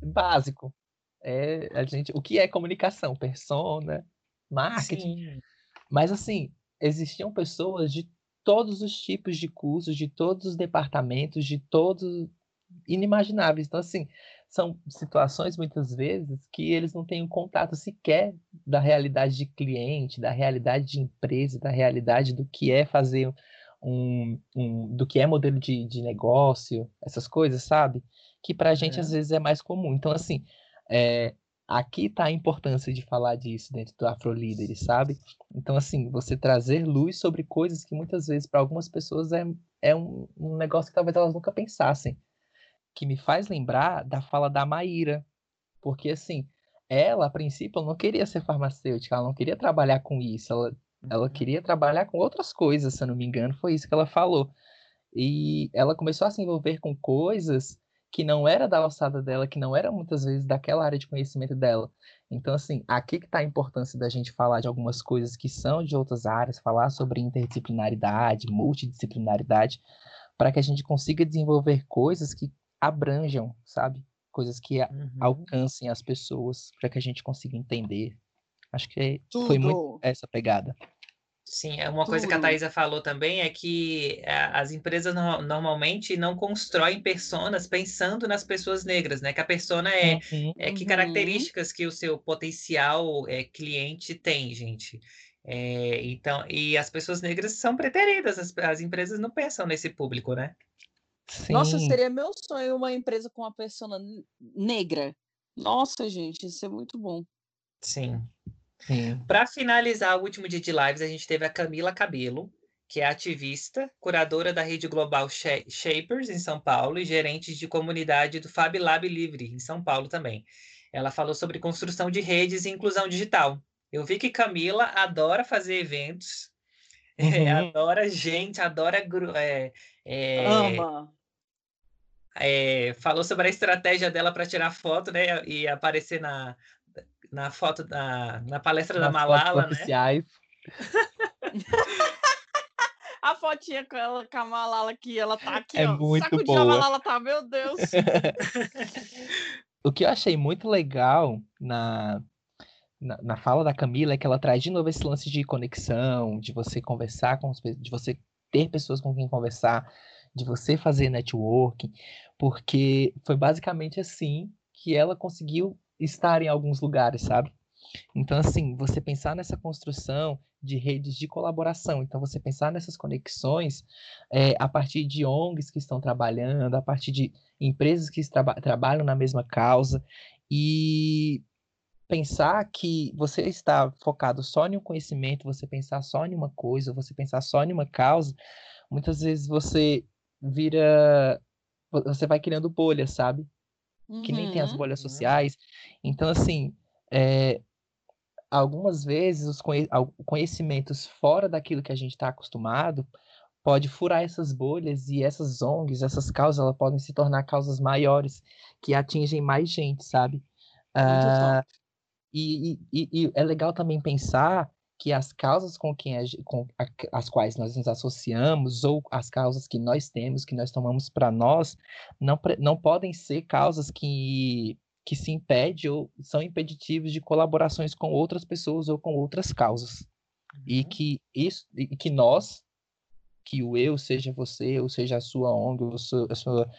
básico. É, a gente, o que é comunicação? Persona, marketing. Sim. Mas assim, existiam pessoas de todos os tipos de cursos, de todos os departamentos, de todos inimagináveis. Então, assim, são situações muitas vezes que eles não têm um contato sequer da realidade de cliente, da realidade de empresa, da realidade do que é fazer um, um do que é modelo de, de negócio, essas coisas, sabe? Que para a gente é. às vezes é mais comum. Então, assim, é, aqui está a importância de falar disso dentro do Afrolíderes, sabe? Então, assim, você trazer luz sobre coisas que muitas vezes para algumas pessoas é, é um, um negócio que talvez elas nunca pensassem que me faz lembrar da fala da Maíra. Porque, assim, ela, a princípio, não queria ser farmacêutica, ela não queria trabalhar com isso, ela, ela uhum. queria trabalhar com outras coisas, se eu não me engano, foi isso que ela falou. E ela começou a se envolver com coisas que não era da alçada dela, que não era muitas vezes daquela área de conhecimento dela. Então, assim, aqui que está a importância da gente falar de algumas coisas que são de outras áreas, falar sobre interdisciplinaridade, multidisciplinaridade, para que a gente consiga desenvolver coisas que abranjam, sabe? Coisas que uhum. alcancem as pessoas para que a gente consiga entender. Acho que Tudo. foi muito essa pegada. Sim, é uma coisa que a Thaisa falou também é que é, as empresas no, normalmente não constroem personas pensando nas pessoas negras, né? Que a persona é, uhum. é que uhum. características que o seu potencial é, cliente tem, gente. É, então, e as pessoas negras são preteridas, as, as empresas não pensam nesse público, né? Sim. Nossa, seria meu sonho uma empresa com uma pessoa negra. Nossa, gente, isso é muito bom. Sim. Sim. Para finalizar o último dia de lives, a gente teve a Camila Cabelo, que é ativista, curadora da rede global Shapers em São Paulo e gerente de comunidade do Fab Lab Livre em São Paulo também. Ela falou sobre construção de redes e inclusão digital. Eu vi que Camila adora fazer eventos, é, uhum. adora gente, adora é, é, ama é, falou sobre a estratégia dela para tirar foto, né? E aparecer na, na foto da na palestra Nas da Malala, né? Oficiais. <laughs> a fotinha com ela, com a Malala que ela tá aqui, é ó. Muito Sacudindo boa. a Malala tá, meu Deus. <laughs> o que eu achei muito legal na, na, na, fala da Camila é que ela traz de novo esse lance de conexão, de você conversar com de você ter pessoas com quem conversar, de você fazer networking, porque foi basicamente assim que ela conseguiu estar em alguns lugares, sabe? Então, assim, você pensar nessa construção de redes de colaboração, então você pensar nessas conexões é, a partir de ONGs que estão trabalhando, a partir de empresas que traba trabalham na mesma causa, e pensar que você está focado só em um conhecimento, você pensar só em uma coisa, você pensar só em uma causa, muitas vezes você vira. Você vai criando bolhas, sabe? Uhum. Que nem tem as uhum. bolhas sociais. Então, assim, é, algumas vezes os conhecimentos fora daquilo que a gente está acostumado pode furar essas bolhas e essas ONGs, essas causas, elas podem se tornar causas maiores que atingem mais gente, sabe? Uh, e, e, e, é legal também pensar que as causas com, quem com a, as quais nós nos associamos ou as causas que nós temos, que nós tomamos para nós, não, não podem ser causas que, que se impedem ou são impeditivos de colaborações com outras pessoas ou com outras causas. Uhum. E que isso e que nós, que o eu, seja você, ou seja a sua ONG, ou a sua,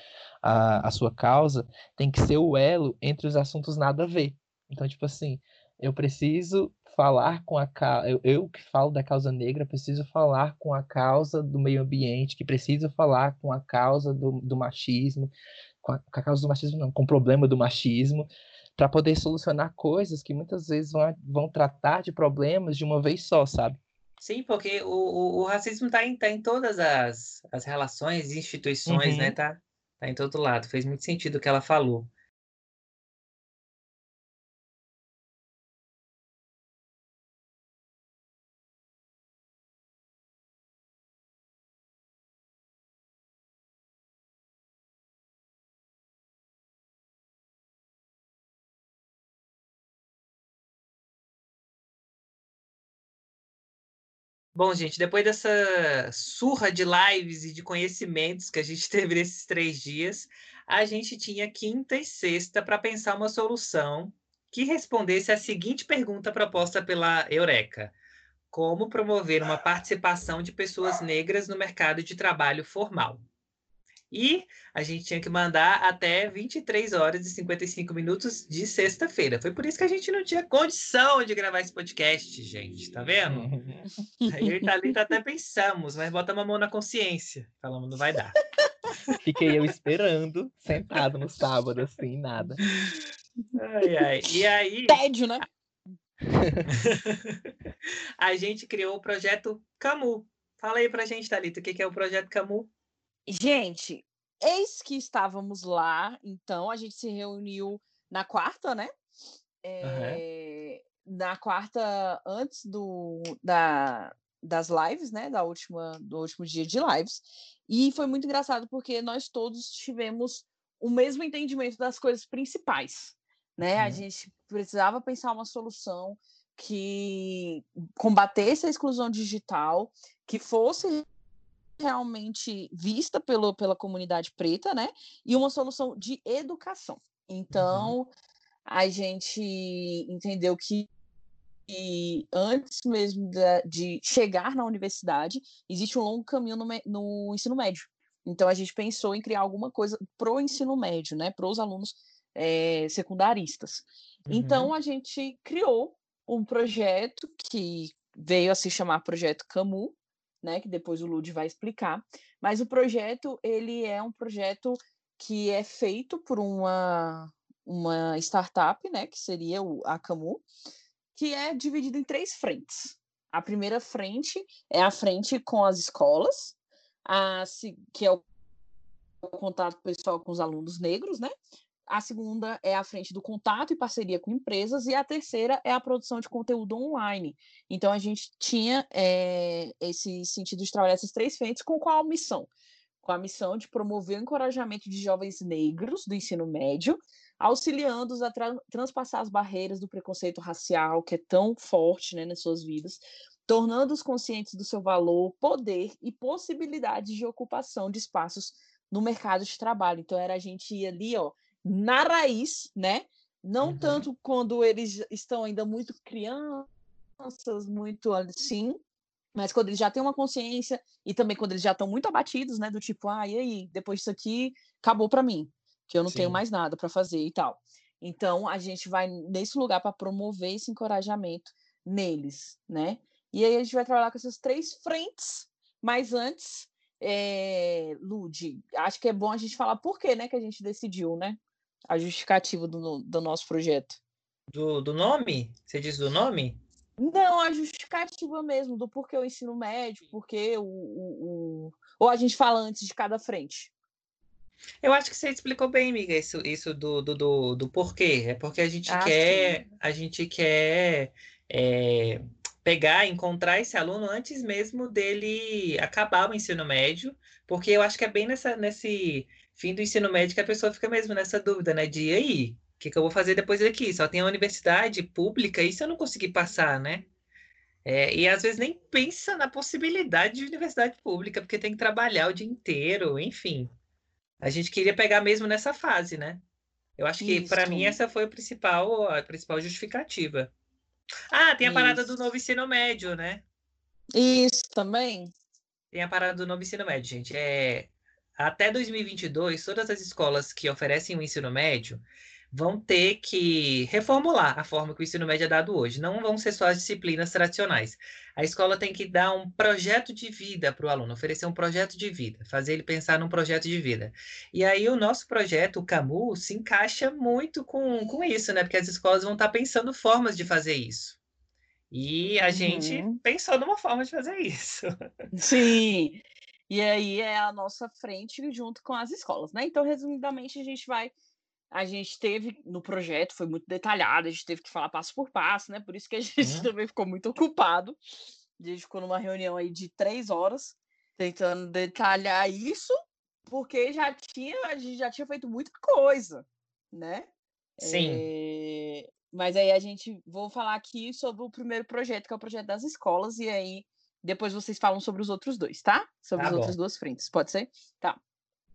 a, a sua causa, tem que ser o elo entre os assuntos nada a ver. Então, tipo assim, eu preciso falar com a eu, eu que falo da causa negra preciso falar com a causa do meio ambiente, que preciso falar com a causa do, do machismo, com a, com a, causa do machismo não, com o problema do machismo, para poder solucionar coisas que muitas vezes vão, vão tratar de problemas de uma vez só, sabe? Sim, porque o, o, o racismo está em, tá em todas as, as relações instituições, né? uhum. né? Tá, tá em todo lado. Fez muito sentido o que ela falou. Bom, gente, depois dessa surra de lives e de conhecimentos que a gente <laughs> teve nesses três dias, a gente tinha quinta e sexta para pensar uma solução que respondesse a seguinte pergunta proposta pela Eureka: Como promover uma participação de pessoas negras no mercado de trabalho formal? E a gente tinha que mandar até 23 horas e 55 minutos de sexta-feira. Foi por isso que a gente não tinha condição de gravar esse podcast, gente. Tá vendo? Aí eu e Thalita até pensamos, mas bota uma mão na consciência. Falamos, não vai dar. <laughs> Fiquei eu esperando, sentado no sábado, assim, nada. Ai, ai. E aí. <laughs> Tédio, né? <laughs> a gente criou o projeto Camu. Fala aí pra gente, Thalita, o que é o projeto Camu? Gente, eis que estávamos lá, então a gente se reuniu na quarta, né? É, uhum. Na quarta, antes do, da, das lives, né? Da última, do último dia de lives. E foi muito engraçado porque nós todos tivemos o mesmo entendimento das coisas principais, né? Uhum. A gente precisava pensar uma solução que combatesse a exclusão digital, que fosse realmente vista pelo, pela comunidade preta, né? E uma solução de educação. Então, uhum. a gente entendeu que e antes mesmo de chegar na universidade, existe um longo caminho no, no, ensino médio. Então a gente pensou em criar alguma coisa pro ensino médio, né, para os alunos é, secundaristas. Uhum. Então a gente criou um projeto que veio a se chamar Projeto Camu, né, que depois o Lud vai explicar. Mas o projeto, ele é um projeto que é feito por uma, uma startup, né, que seria o Acamu, que é dividido em três frentes. A primeira frente é a frente com as escolas, a, que é o contato pessoal com os alunos negros, né? A segunda é a frente do contato e parceria com empresas, e a terceira é a produção de conteúdo online. Então, a gente tinha é, esse sentido de trabalhar essas três frentes com qual missão? Com a missão de promover o encorajamento de jovens negros do ensino médio, auxiliando-os a tra transpassar as barreiras do preconceito racial, que é tão forte né, nas suas vidas, tornando-os conscientes do seu valor, poder e possibilidades de ocupação de espaços no mercado de trabalho. Então, era a gente ir ali, ó, na raiz, né? Não uhum. tanto quando eles estão ainda muito crianças, muito assim, mas quando eles já têm uma consciência e também quando eles já estão muito abatidos, né? Do tipo, ah, e aí, depois disso aqui, acabou para mim, que eu não Sim. tenho mais nada para fazer e tal. Então, a gente vai nesse lugar para promover esse encorajamento neles, né? E aí a gente vai trabalhar com essas três frentes, mas antes, é, Lude, acho que é bom a gente falar por que, né, que a gente decidiu, né? A justificativa do, do nosso projeto. Do, do nome? Você diz do nome? Não, a justificativa mesmo, do porquê o ensino médio, porquê o, o, o, Ou a gente fala antes de cada frente. Eu acho que você explicou bem, amiga, isso, isso do, do, do, do porquê. É porque a gente quer. A gente quer é, pegar, encontrar esse aluno antes mesmo dele acabar o ensino médio, porque eu acho que é bem nessa, nesse fim do ensino médio que a pessoa fica mesmo nessa dúvida, né? De aí, o que, que eu vou fazer depois daqui? Só tem a universidade pública, e se eu não conseguir passar, né? É, e às vezes nem pensa na possibilidade de universidade pública, porque tem que trabalhar o dia inteiro, enfim. A gente queria pegar mesmo nessa fase, né? Eu acho que para mim essa foi a principal, a principal justificativa. Ah, tem a parada Isso. do novo ensino médio, né? Isso também. Tem a parada do novo ensino médio, gente. É até 2022, todas as escolas que oferecem o ensino médio vão ter que reformular a forma que o ensino médio é dado hoje. Não vão ser só as disciplinas tradicionais. A escola tem que dar um projeto de vida para o aluno, oferecer um projeto de vida, fazer ele pensar num projeto de vida. E aí o nosso projeto, o CAMU, se encaixa muito com, com isso, né? Porque as escolas vão estar pensando formas de fazer isso. E a uhum. gente pensou numa forma de fazer isso. Sim. E aí é a nossa frente junto com as escolas, né? Então, resumidamente, a gente vai a gente teve no projeto, foi muito detalhado, a gente teve que falar passo por passo, né? Por isso que a <laughs> gente uhum. também ficou muito ocupado. A gente ficou numa reunião aí de três horas tentando detalhar isso, porque já tinha, a gente já tinha feito muita coisa, né? Sim. É... Mas aí a gente vou falar aqui sobre o primeiro projeto, que é o projeto das escolas, e aí depois vocês falam sobre os outros dois, tá? Sobre tá as bom. outras duas frentes, pode ser? Tá.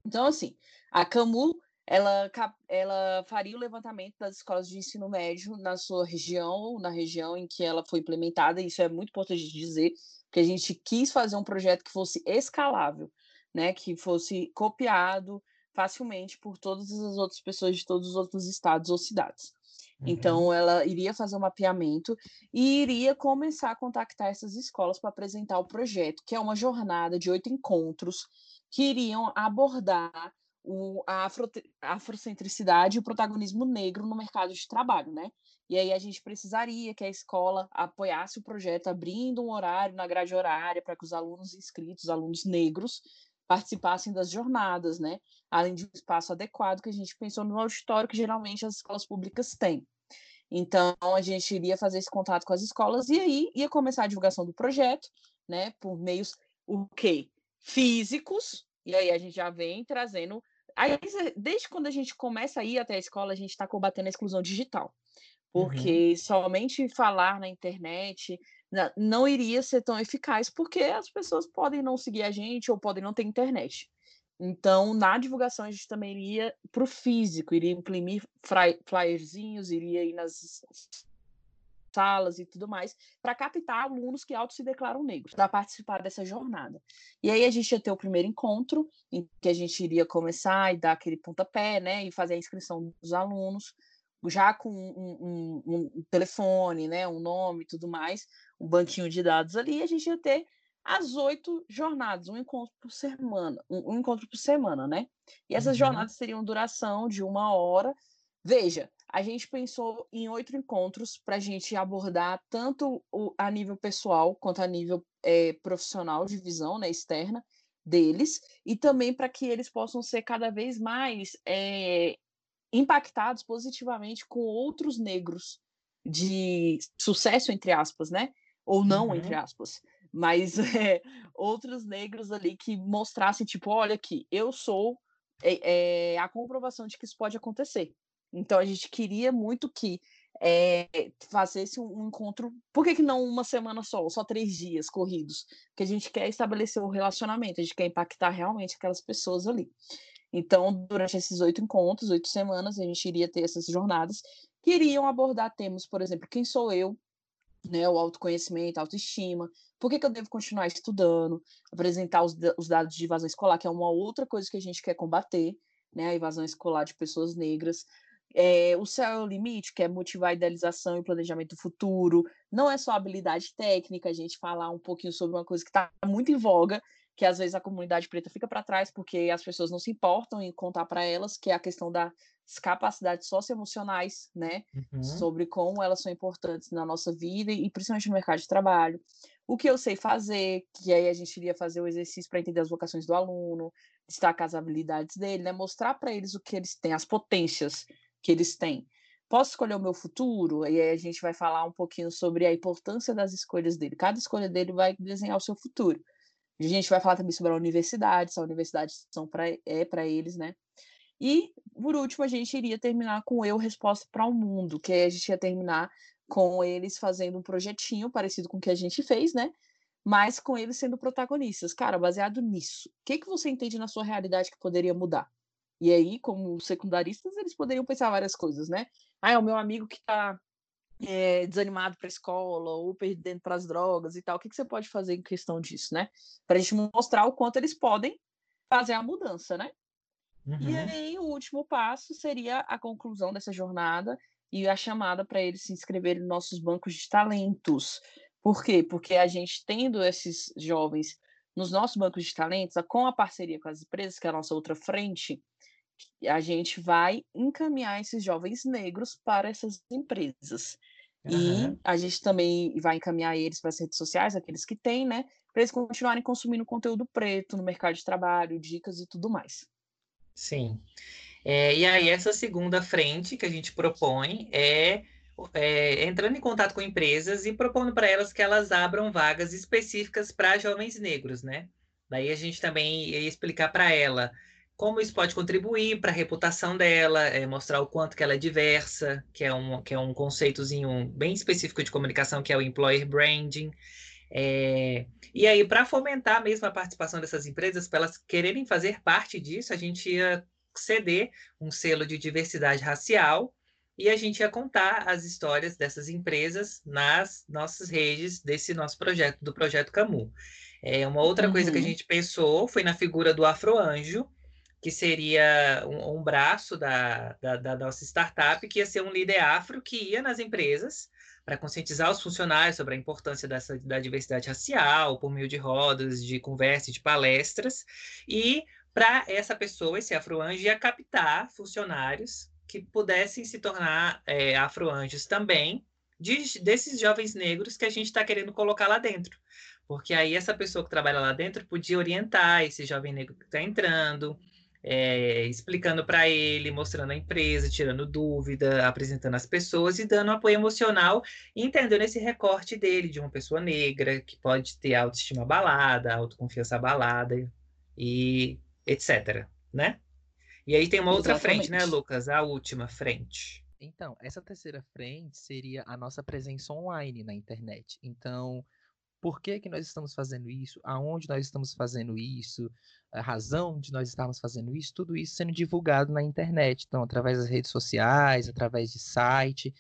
Então, assim, a Camu ela, ela faria o levantamento das escolas de ensino médio na sua região, na região em que ela foi implementada, isso é muito importante dizer, porque a gente quis fazer um projeto que fosse escalável, né, que fosse copiado facilmente por todas as outras pessoas de todos os outros estados ou cidades. Uhum. Então, ela iria fazer um mapeamento e iria começar a contactar essas escolas para apresentar o projeto, que é uma jornada de oito encontros que iriam abordar o, a, afro, afrocentricidade e o protagonismo negro no mercado de trabalho, né? E aí a gente precisaria que a escola apoiasse o projeto, abrindo um horário na grade horária para que os alunos inscritos, alunos negros, participassem das jornadas, né? Além de um espaço adequado que a gente pensou no auditório que geralmente as escolas públicas têm. Então, a gente iria fazer esse contato com as escolas e aí ia começar a divulgação do projeto, né, por meios o quê? Físicos, e aí a gente já vem trazendo Aí, desde quando a gente começa a ir até a escola, a gente está combatendo a exclusão digital. Porque uhum. somente falar na internet não iria ser tão eficaz, porque as pessoas podem não seguir a gente ou podem não ter internet. Então, na divulgação, a gente também iria para o físico, iria imprimir flyerzinhos, iria ir nas salas e tudo mais, para captar alunos que auto se declaram negros, para participar dessa jornada. E aí a gente ia ter o primeiro encontro, em que a gente iria começar e dar aquele pontapé, né, e fazer a inscrição dos alunos, já com um, um, um telefone, né, um nome e tudo mais, um banquinho de dados ali, e a gente ia ter as oito jornadas, um encontro por semana, um, um encontro por semana, né? E essas uhum. jornadas teriam duração de uma hora. Veja, a gente pensou em oito encontros para a gente abordar tanto o, a nível pessoal quanto a nível é, profissional de visão né, externa deles, e também para que eles possam ser cada vez mais é, impactados positivamente com outros negros de sucesso, entre aspas, né? Ou não, uhum. entre aspas. Mas é, outros negros ali que mostrassem, tipo, olha aqui, eu sou é, é, a comprovação de que isso pode acontecer. Então a gente queria muito que é, fazesse um, encontro. Por que, que não uma semana só, só três dias corridos? Porque a gente quer estabelecer o relacionamento, a gente quer impactar realmente aquelas pessoas ali. Então, durante esses oito encontros, oito semanas, a gente iria ter essas jornadas que iriam abordar temas, por exemplo, quem sou eu, né, o autoconhecimento, a autoestima, por que, que eu devo continuar estudando, apresentar os, os dados de evasão escolar, que é uma outra coisa que a gente quer combater, né, a evasão escolar de pessoas negras, é, o céu é o limite, que é motivar a idealização e planejamento futuro. Não é só habilidade técnica, a gente falar um pouquinho sobre uma coisa que está muito em voga, que às vezes a comunidade preta fica para trás porque as pessoas não se importam em contar para elas, que é a questão das capacidades socioemocionais, né? Uhum. Sobre como elas são importantes na nossa vida e principalmente no mercado de trabalho. O que eu sei fazer, que aí a gente iria fazer o exercício para entender as vocações do aluno, destacar as habilidades dele, né? Mostrar para eles o que eles têm, as potências que eles têm. posso escolher o meu futuro? E aí a gente vai falar um pouquinho sobre a importância das escolhas dele. Cada escolha dele vai desenhar o seu futuro. A gente vai falar também sobre a universidade, se a universidade são pra, é para eles, né? E, por último, a gente iria terminar com Eu Resposta para o Mundo, que a gente ia terminar com eles fazendo um projetinho parecido com o que a gente fez, né? Mas com eles sendo protagonistas. Cara, baseado nisso, o que, que você entende na sua realidade que poderia mudar? E aí, como secundaristas, eles poderiam pensar várias coisas, né? Ah, é o meu amigo que está é, desanimado para a escola ou perdendo para as drogas e tal. O que, que você pode fazer em questão disso, né? Para a gente mostrar o quanto eles podem fazer a mudança, né? Uhum. E aí, o último passo seria a conclusão dessa jornada e a chamada para eles se inscreverem nos nossos bancos de talentos. Por quê? Porque a gente tendo esses jovens nos nossos bancos de talentos, com a parceria com as empresas, que é a nossa outra frente, a gente vai encaminhar esses jovens negros para essas empresas. Uhum. E a gente também vai encaminhar eles para as redes sociais, aqueles que têm, né? Para eles continuarem consumindo conteúdo preto no mercado de trabalho, dicas e tudo mais. Sim. É, e aí, essa segunda frente que a gente propõe é, é entrando em contato com empresas e propondo para elas que elas abram vagas específicas para jovens negros, né? Daí a gente também ia explicar para ela como isso pode contribuir para a reputação dela, é, mostrar o quanto que ela é diversa, que é um, que é um conceitozinho bem específico de comunicação, que é o employer branding. É, e aí, para fomentar mesmo a participação dessas empresas, para elas quererem fazer parte disso, a gente ia ceder um selo de diversidade racial e a gente ia contar as histórias dessas empresas nas nossas redes desse nosso projeto, do Projeto Camu. É, uma outra uhum. coisa que a uhum. gente pensou foi na figura do Afroanjo, que seria um, um braço da, da, da, nossa startup, que ia ser um líder afro que ia nas empresas para conscientizar os funcionários sobre a importância dessa, da diversidade racial, por meio de rodas, de conversa, de palestras, e para essa pessoa, esse afroanjo, ia captar funcionários que pudessem se tornar é, afroanjos também, de, desses jovens negros que a gente está querendo colocar lá dentro. Porque aí essa pessoa que trabalha lá dentro podia orientar esse jovem negro que está entrando, é, explicando para ele, mostrando a empresa, tirando dúvida, apresentando as pessoas e dando apoio emocional, entendendo esse recorte dele de uma pessoa negra que pode ter autoestima abalada, autoconfiança abalada e etc, né? E aí tem uma outra Exatamente. frente, né, Lucas? A última frente. Então, essa terceira frente seria a nossa presença online na internet. Então, por que, que nós estamos fazendo isso, aonde nós estamos fazendo isso, a razão de nós estarmos fazendo isso, tudo isso sendo divulgado na internet, então através das redes sociais, através de site,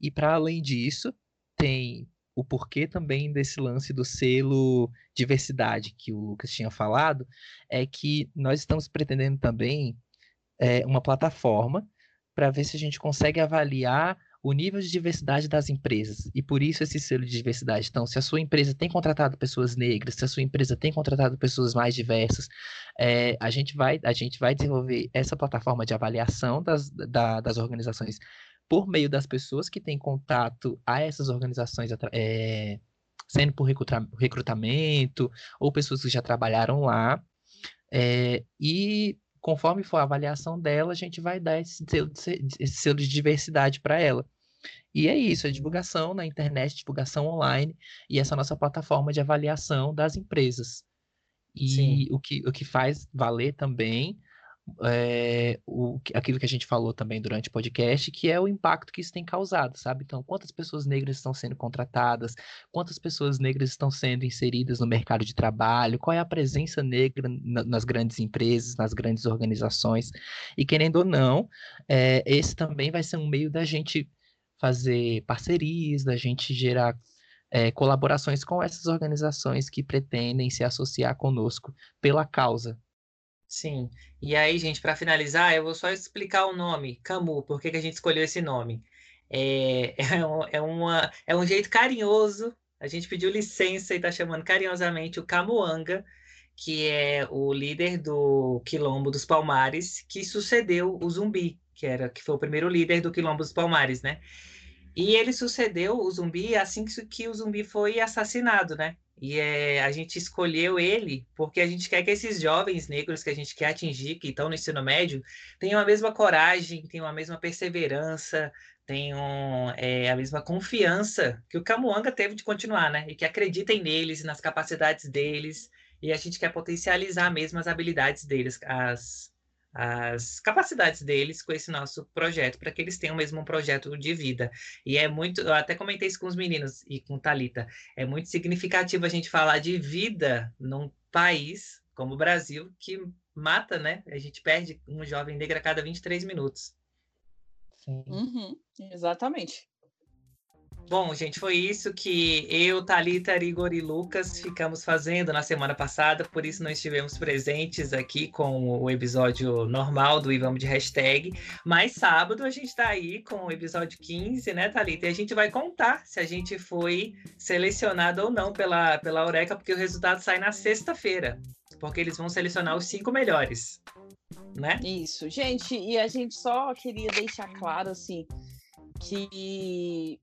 e para além disso, tem o porquê também desse lance do selo diversidade que o Lucas tinha falado, é que nós estamos pretendendo também é, uma plataforma para ver se a gente consegue avaliar o nível de diversidade das empresas. E por isso esse selo de diversidade. Então, se a sua empresa tem contratado pessoas negras, se a sua empresa tem contratado pessoas mais diversas, é, a, gente vai, a gente vai desenvolver essa plataforma de avaliação das, da, das organizações por meio das pessoas que têm contato a essas organizações, é, sendo por recrutamento ou pessoas que já trabalharam lá. É, e conforme for a avaliação dela, a gente vai dar esse selo de, esse selo de diversidade para ela. E é isso, é divulgação na internet, divulgação online e essa nossa plataforma de avaliação das empresas. E o que, o que faz valer também é, o, aquilo que a gente falou também durante o podcast, que é o impacto que isso tem causado, sabe? Então, quantas pessoas negras estão sendo contratadas, quantas pessoas negras estão sendo inseridas no mercado de trabalho, qual é a presença negra na, nas grandes empresas, nas grandes organizações. E querendo ou não, é, esse também vai ser um meio da gente fazer parcerias, da gente gerar é, colaborações com essas organizações que pretendem se associar conosco pela causa, Sim. E aí, gente, para finalizar, eu vou só explicar o nome, Camu, por que, que a gente escolheu esse nome. É, <laughs> é, um, é, uma, é um jeito carinhoso, a gente pediu licença e está chamando carinhosamente o Camuanga, que é o líder do Quilombo dos Palmares, que sucedeu o Zumbi, que era que foi o primeiro líder do Quilombo dos Palmares, né? E ele sucedeu o Zumbi assim que, que o Zumbi foi assassinado, né? E é, a gente escolheu ele porque a gente quer que esses jovens negros que a gente quer atingir, que estão no ensino médio, tenham a mesma coragem, tenham a mesma perseverança, tenham é, a mesma confiança que o Camuanga teve de continuar, né? E que acreditem neles nas capacidades deles. E a gente quer potencializar mesmo as habilidades deles, as, as capacidades deles com esse nosso projeto, para que eles tenham mesmo um projeto de vida. E é muito, eu até comentei isso com os meninos e com Talita, é muito significativo a gente falar de vida num país como o Brasil que mata, né? A gente perde um jovem negro a cada 23 minutos. Sim. Uhum, exatamente. Bom, gente, foi isso que eu, Thalita, Igor e Lucas ficamos fazendo na semana passada, por isso não estivemos presentes aqui com o episódio normal do Ivamos de Hashtag, mas sábado a gente está aí com o episódio 15, né, Thalita? E a gente vai contar se a gente foi selecionado ou não pela, pela Eureka, porque o resultado sai na sexta-feira, porque eles vão selecionar os cinco melhores, né? Isso, gente, e a gente só queria deixar claro, assim, que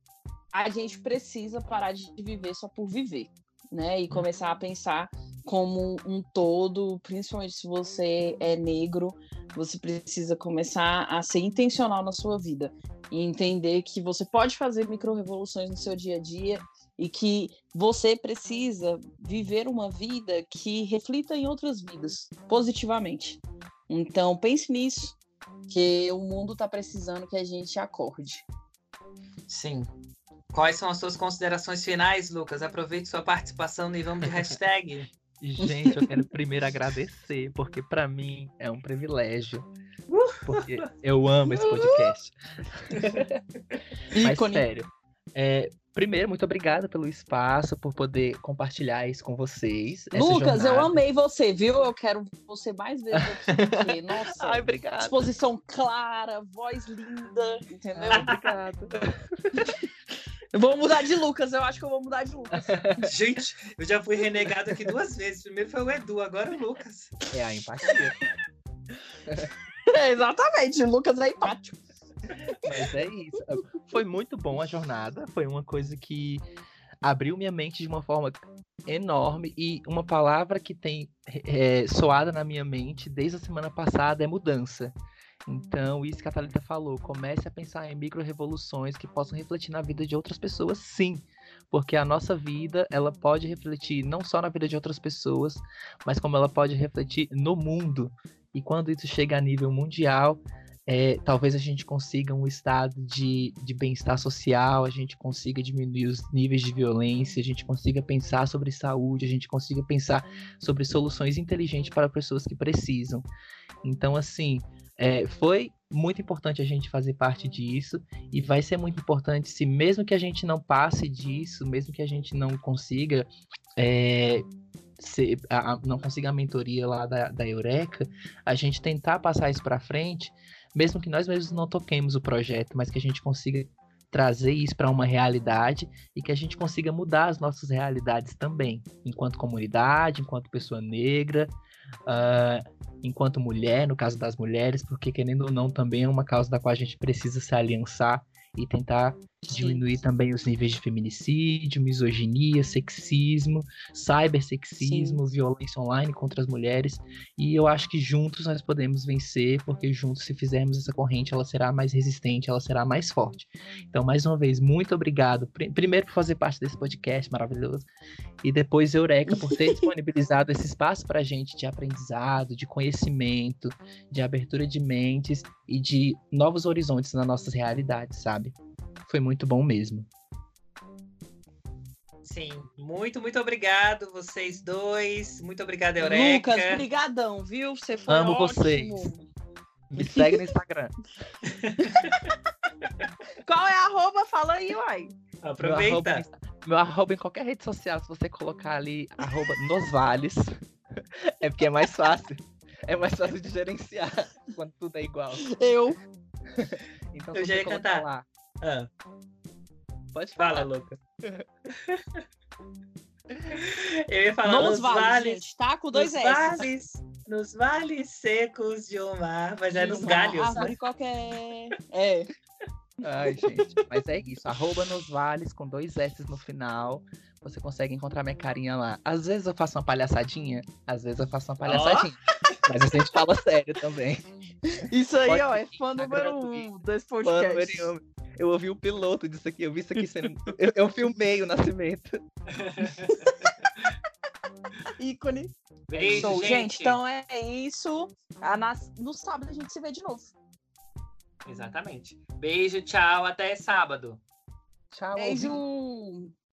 a gente precisa parar de viver só por viver, né? E começar a pensar como um todo, principalmente se você é negro, você precisa começar a ser intencional na sua vida e entender que você pode fazer micro-revoluções no seu dia a dia e que você precisa viver uma vida que reflita em outras vidas positivamente. Então pense nisso, que o mundo está precisando que a gente acorde. Sim, Quais são as suas considerações finais, Lucas? Aproveite sua participação no Vamos de Hashtag. <laughs> Gente, eu quero primeiro agradecer, porque para mim é um privilégio. Porque eu amo esse podcast. <laughs> Mas sério. É, primeiro, muito obrigada pelo espaço, por poder compartilhar isso com vocês. Lucas, eu amei você, viu? Eu quero você mais vezes aqui. <laughs> Nossa, Ai, obrigado. Exposição clara, voz linda, entendeu? Ai, obrigado. Eu vou mudar de Lucas, eu acho que eu vou mudar de Lucas. <laughs> Gente, eu já fui renegado aqui duas vezes. Primeiro foi o Edu, agora o Lucas. É a empatia. é, exatamente, o Lucas é empático. Mas é isso. Foi muito bom a jornada. Foi uma coisa que abriu minha mente de uma forma enorme. E uma palavra que tem é, soado na minha mente desde a semana passada é mudança. Então, isso que a Thalita falou, comece a pensar em micro-revoluções que possam refletir na vida de outras pessoas, sim. Porque a nossa vida, ela pode refletir não só na vida de outras pessoas, mas como ela pode refletir no mundo. E quando isso chega a nível mundial, é, talvez a gente consiga um estado de, de bem-estar social, a gente consiga diminuir os níveis de violência, a gente consiga pensar sobre saúde, a gente consiga pensar sobre soluções inteligentes para pessoas que precisam. Então, assim, é, foi muito importante a gente fazer parte disso e vai ser muito importante se mesmo que a gente não passe disso, mesmo que a gente não consiga é, a, não consiga a mentoria lá da, da Eureka, a gente tentar passar isso para frente, mesmo que nós mesmos não toquemos o projeto, mas que a gente consiga trazer isso para uma realidade e que a gente consiga mudar as nossas realidades também, enquanto comunidade, enquanto pessoa negra, uh, enquanto mulher, no caso das mulheres, porque querendo ou não também é uma causa da qual a gente precisa se aliançar e tentar diminuir Sim. também os níveis de feminicídio, misoginia, sexismo, cybersexismo, Sim. violência online contra as mulheres. E eu acho que juntos nós podemos vencer, porque juntos, se fizermos essa corrente, ela será mais resistente, ela será mais forte. Então, mais uma vez, muito obrigado. Primeiro por fazer parte desse podcast maravilhoso. E depois, Eureka, por ter <laughs> disponibilizado esse espaço para a gente de aprendizado, de conhecimento, de abertura de mentes e de novos horizontes nas nossas realidades, sabe? Foi muito bom mesmo. Sim, muito, muito obrigado vocês dois. Muito obrigado, Eureka. Lucas, brigadão, viu? Você foi Amo ótimo. vocês. Me segue no Instagram. <laughs> Qual é a arroba? Fala aí, uai. Aproveita. Meu arroba, meu arroba, em qualquer rede social, se você colocar ali arroba nos vales, <laughs> é porque é mais fácil. É mais fácil de gerenciar <laughs> quando tudo é igual. Eu. então, Eu já ia cantar. Lá, ah. Pode falar, Fala, louca. <laughs> Eu ia falar nos, nos vales, vales gente, tá? Com dois nos S. Vales, nos vales secos de um mar, mas é nos galhos. Árvore né? qualquer. É. Ai, gente, mas é isso. Arroba nos vales com dois S no final. Você consegue encontrar minha carinha lá. Às vezes eu faço uma palhaçadinha, às vezes eu faço uma palhaçadinha. Oh. Mas a gente fala sério também. Isso aí, Pode ó, é fã número um desse podcast. Fã número um. Eu ouvi o piloto disso aqui, eu vi isso aqui sendo. <laughs> Eu, eu filmei o nascimento. <laughs> Ícone. Beijo, Show, gente. gente. Então é isso. A nas- No sábado a gente se vê de novo. Exatamente. Beijo, tchau, até sábado. Tchau. Beijo.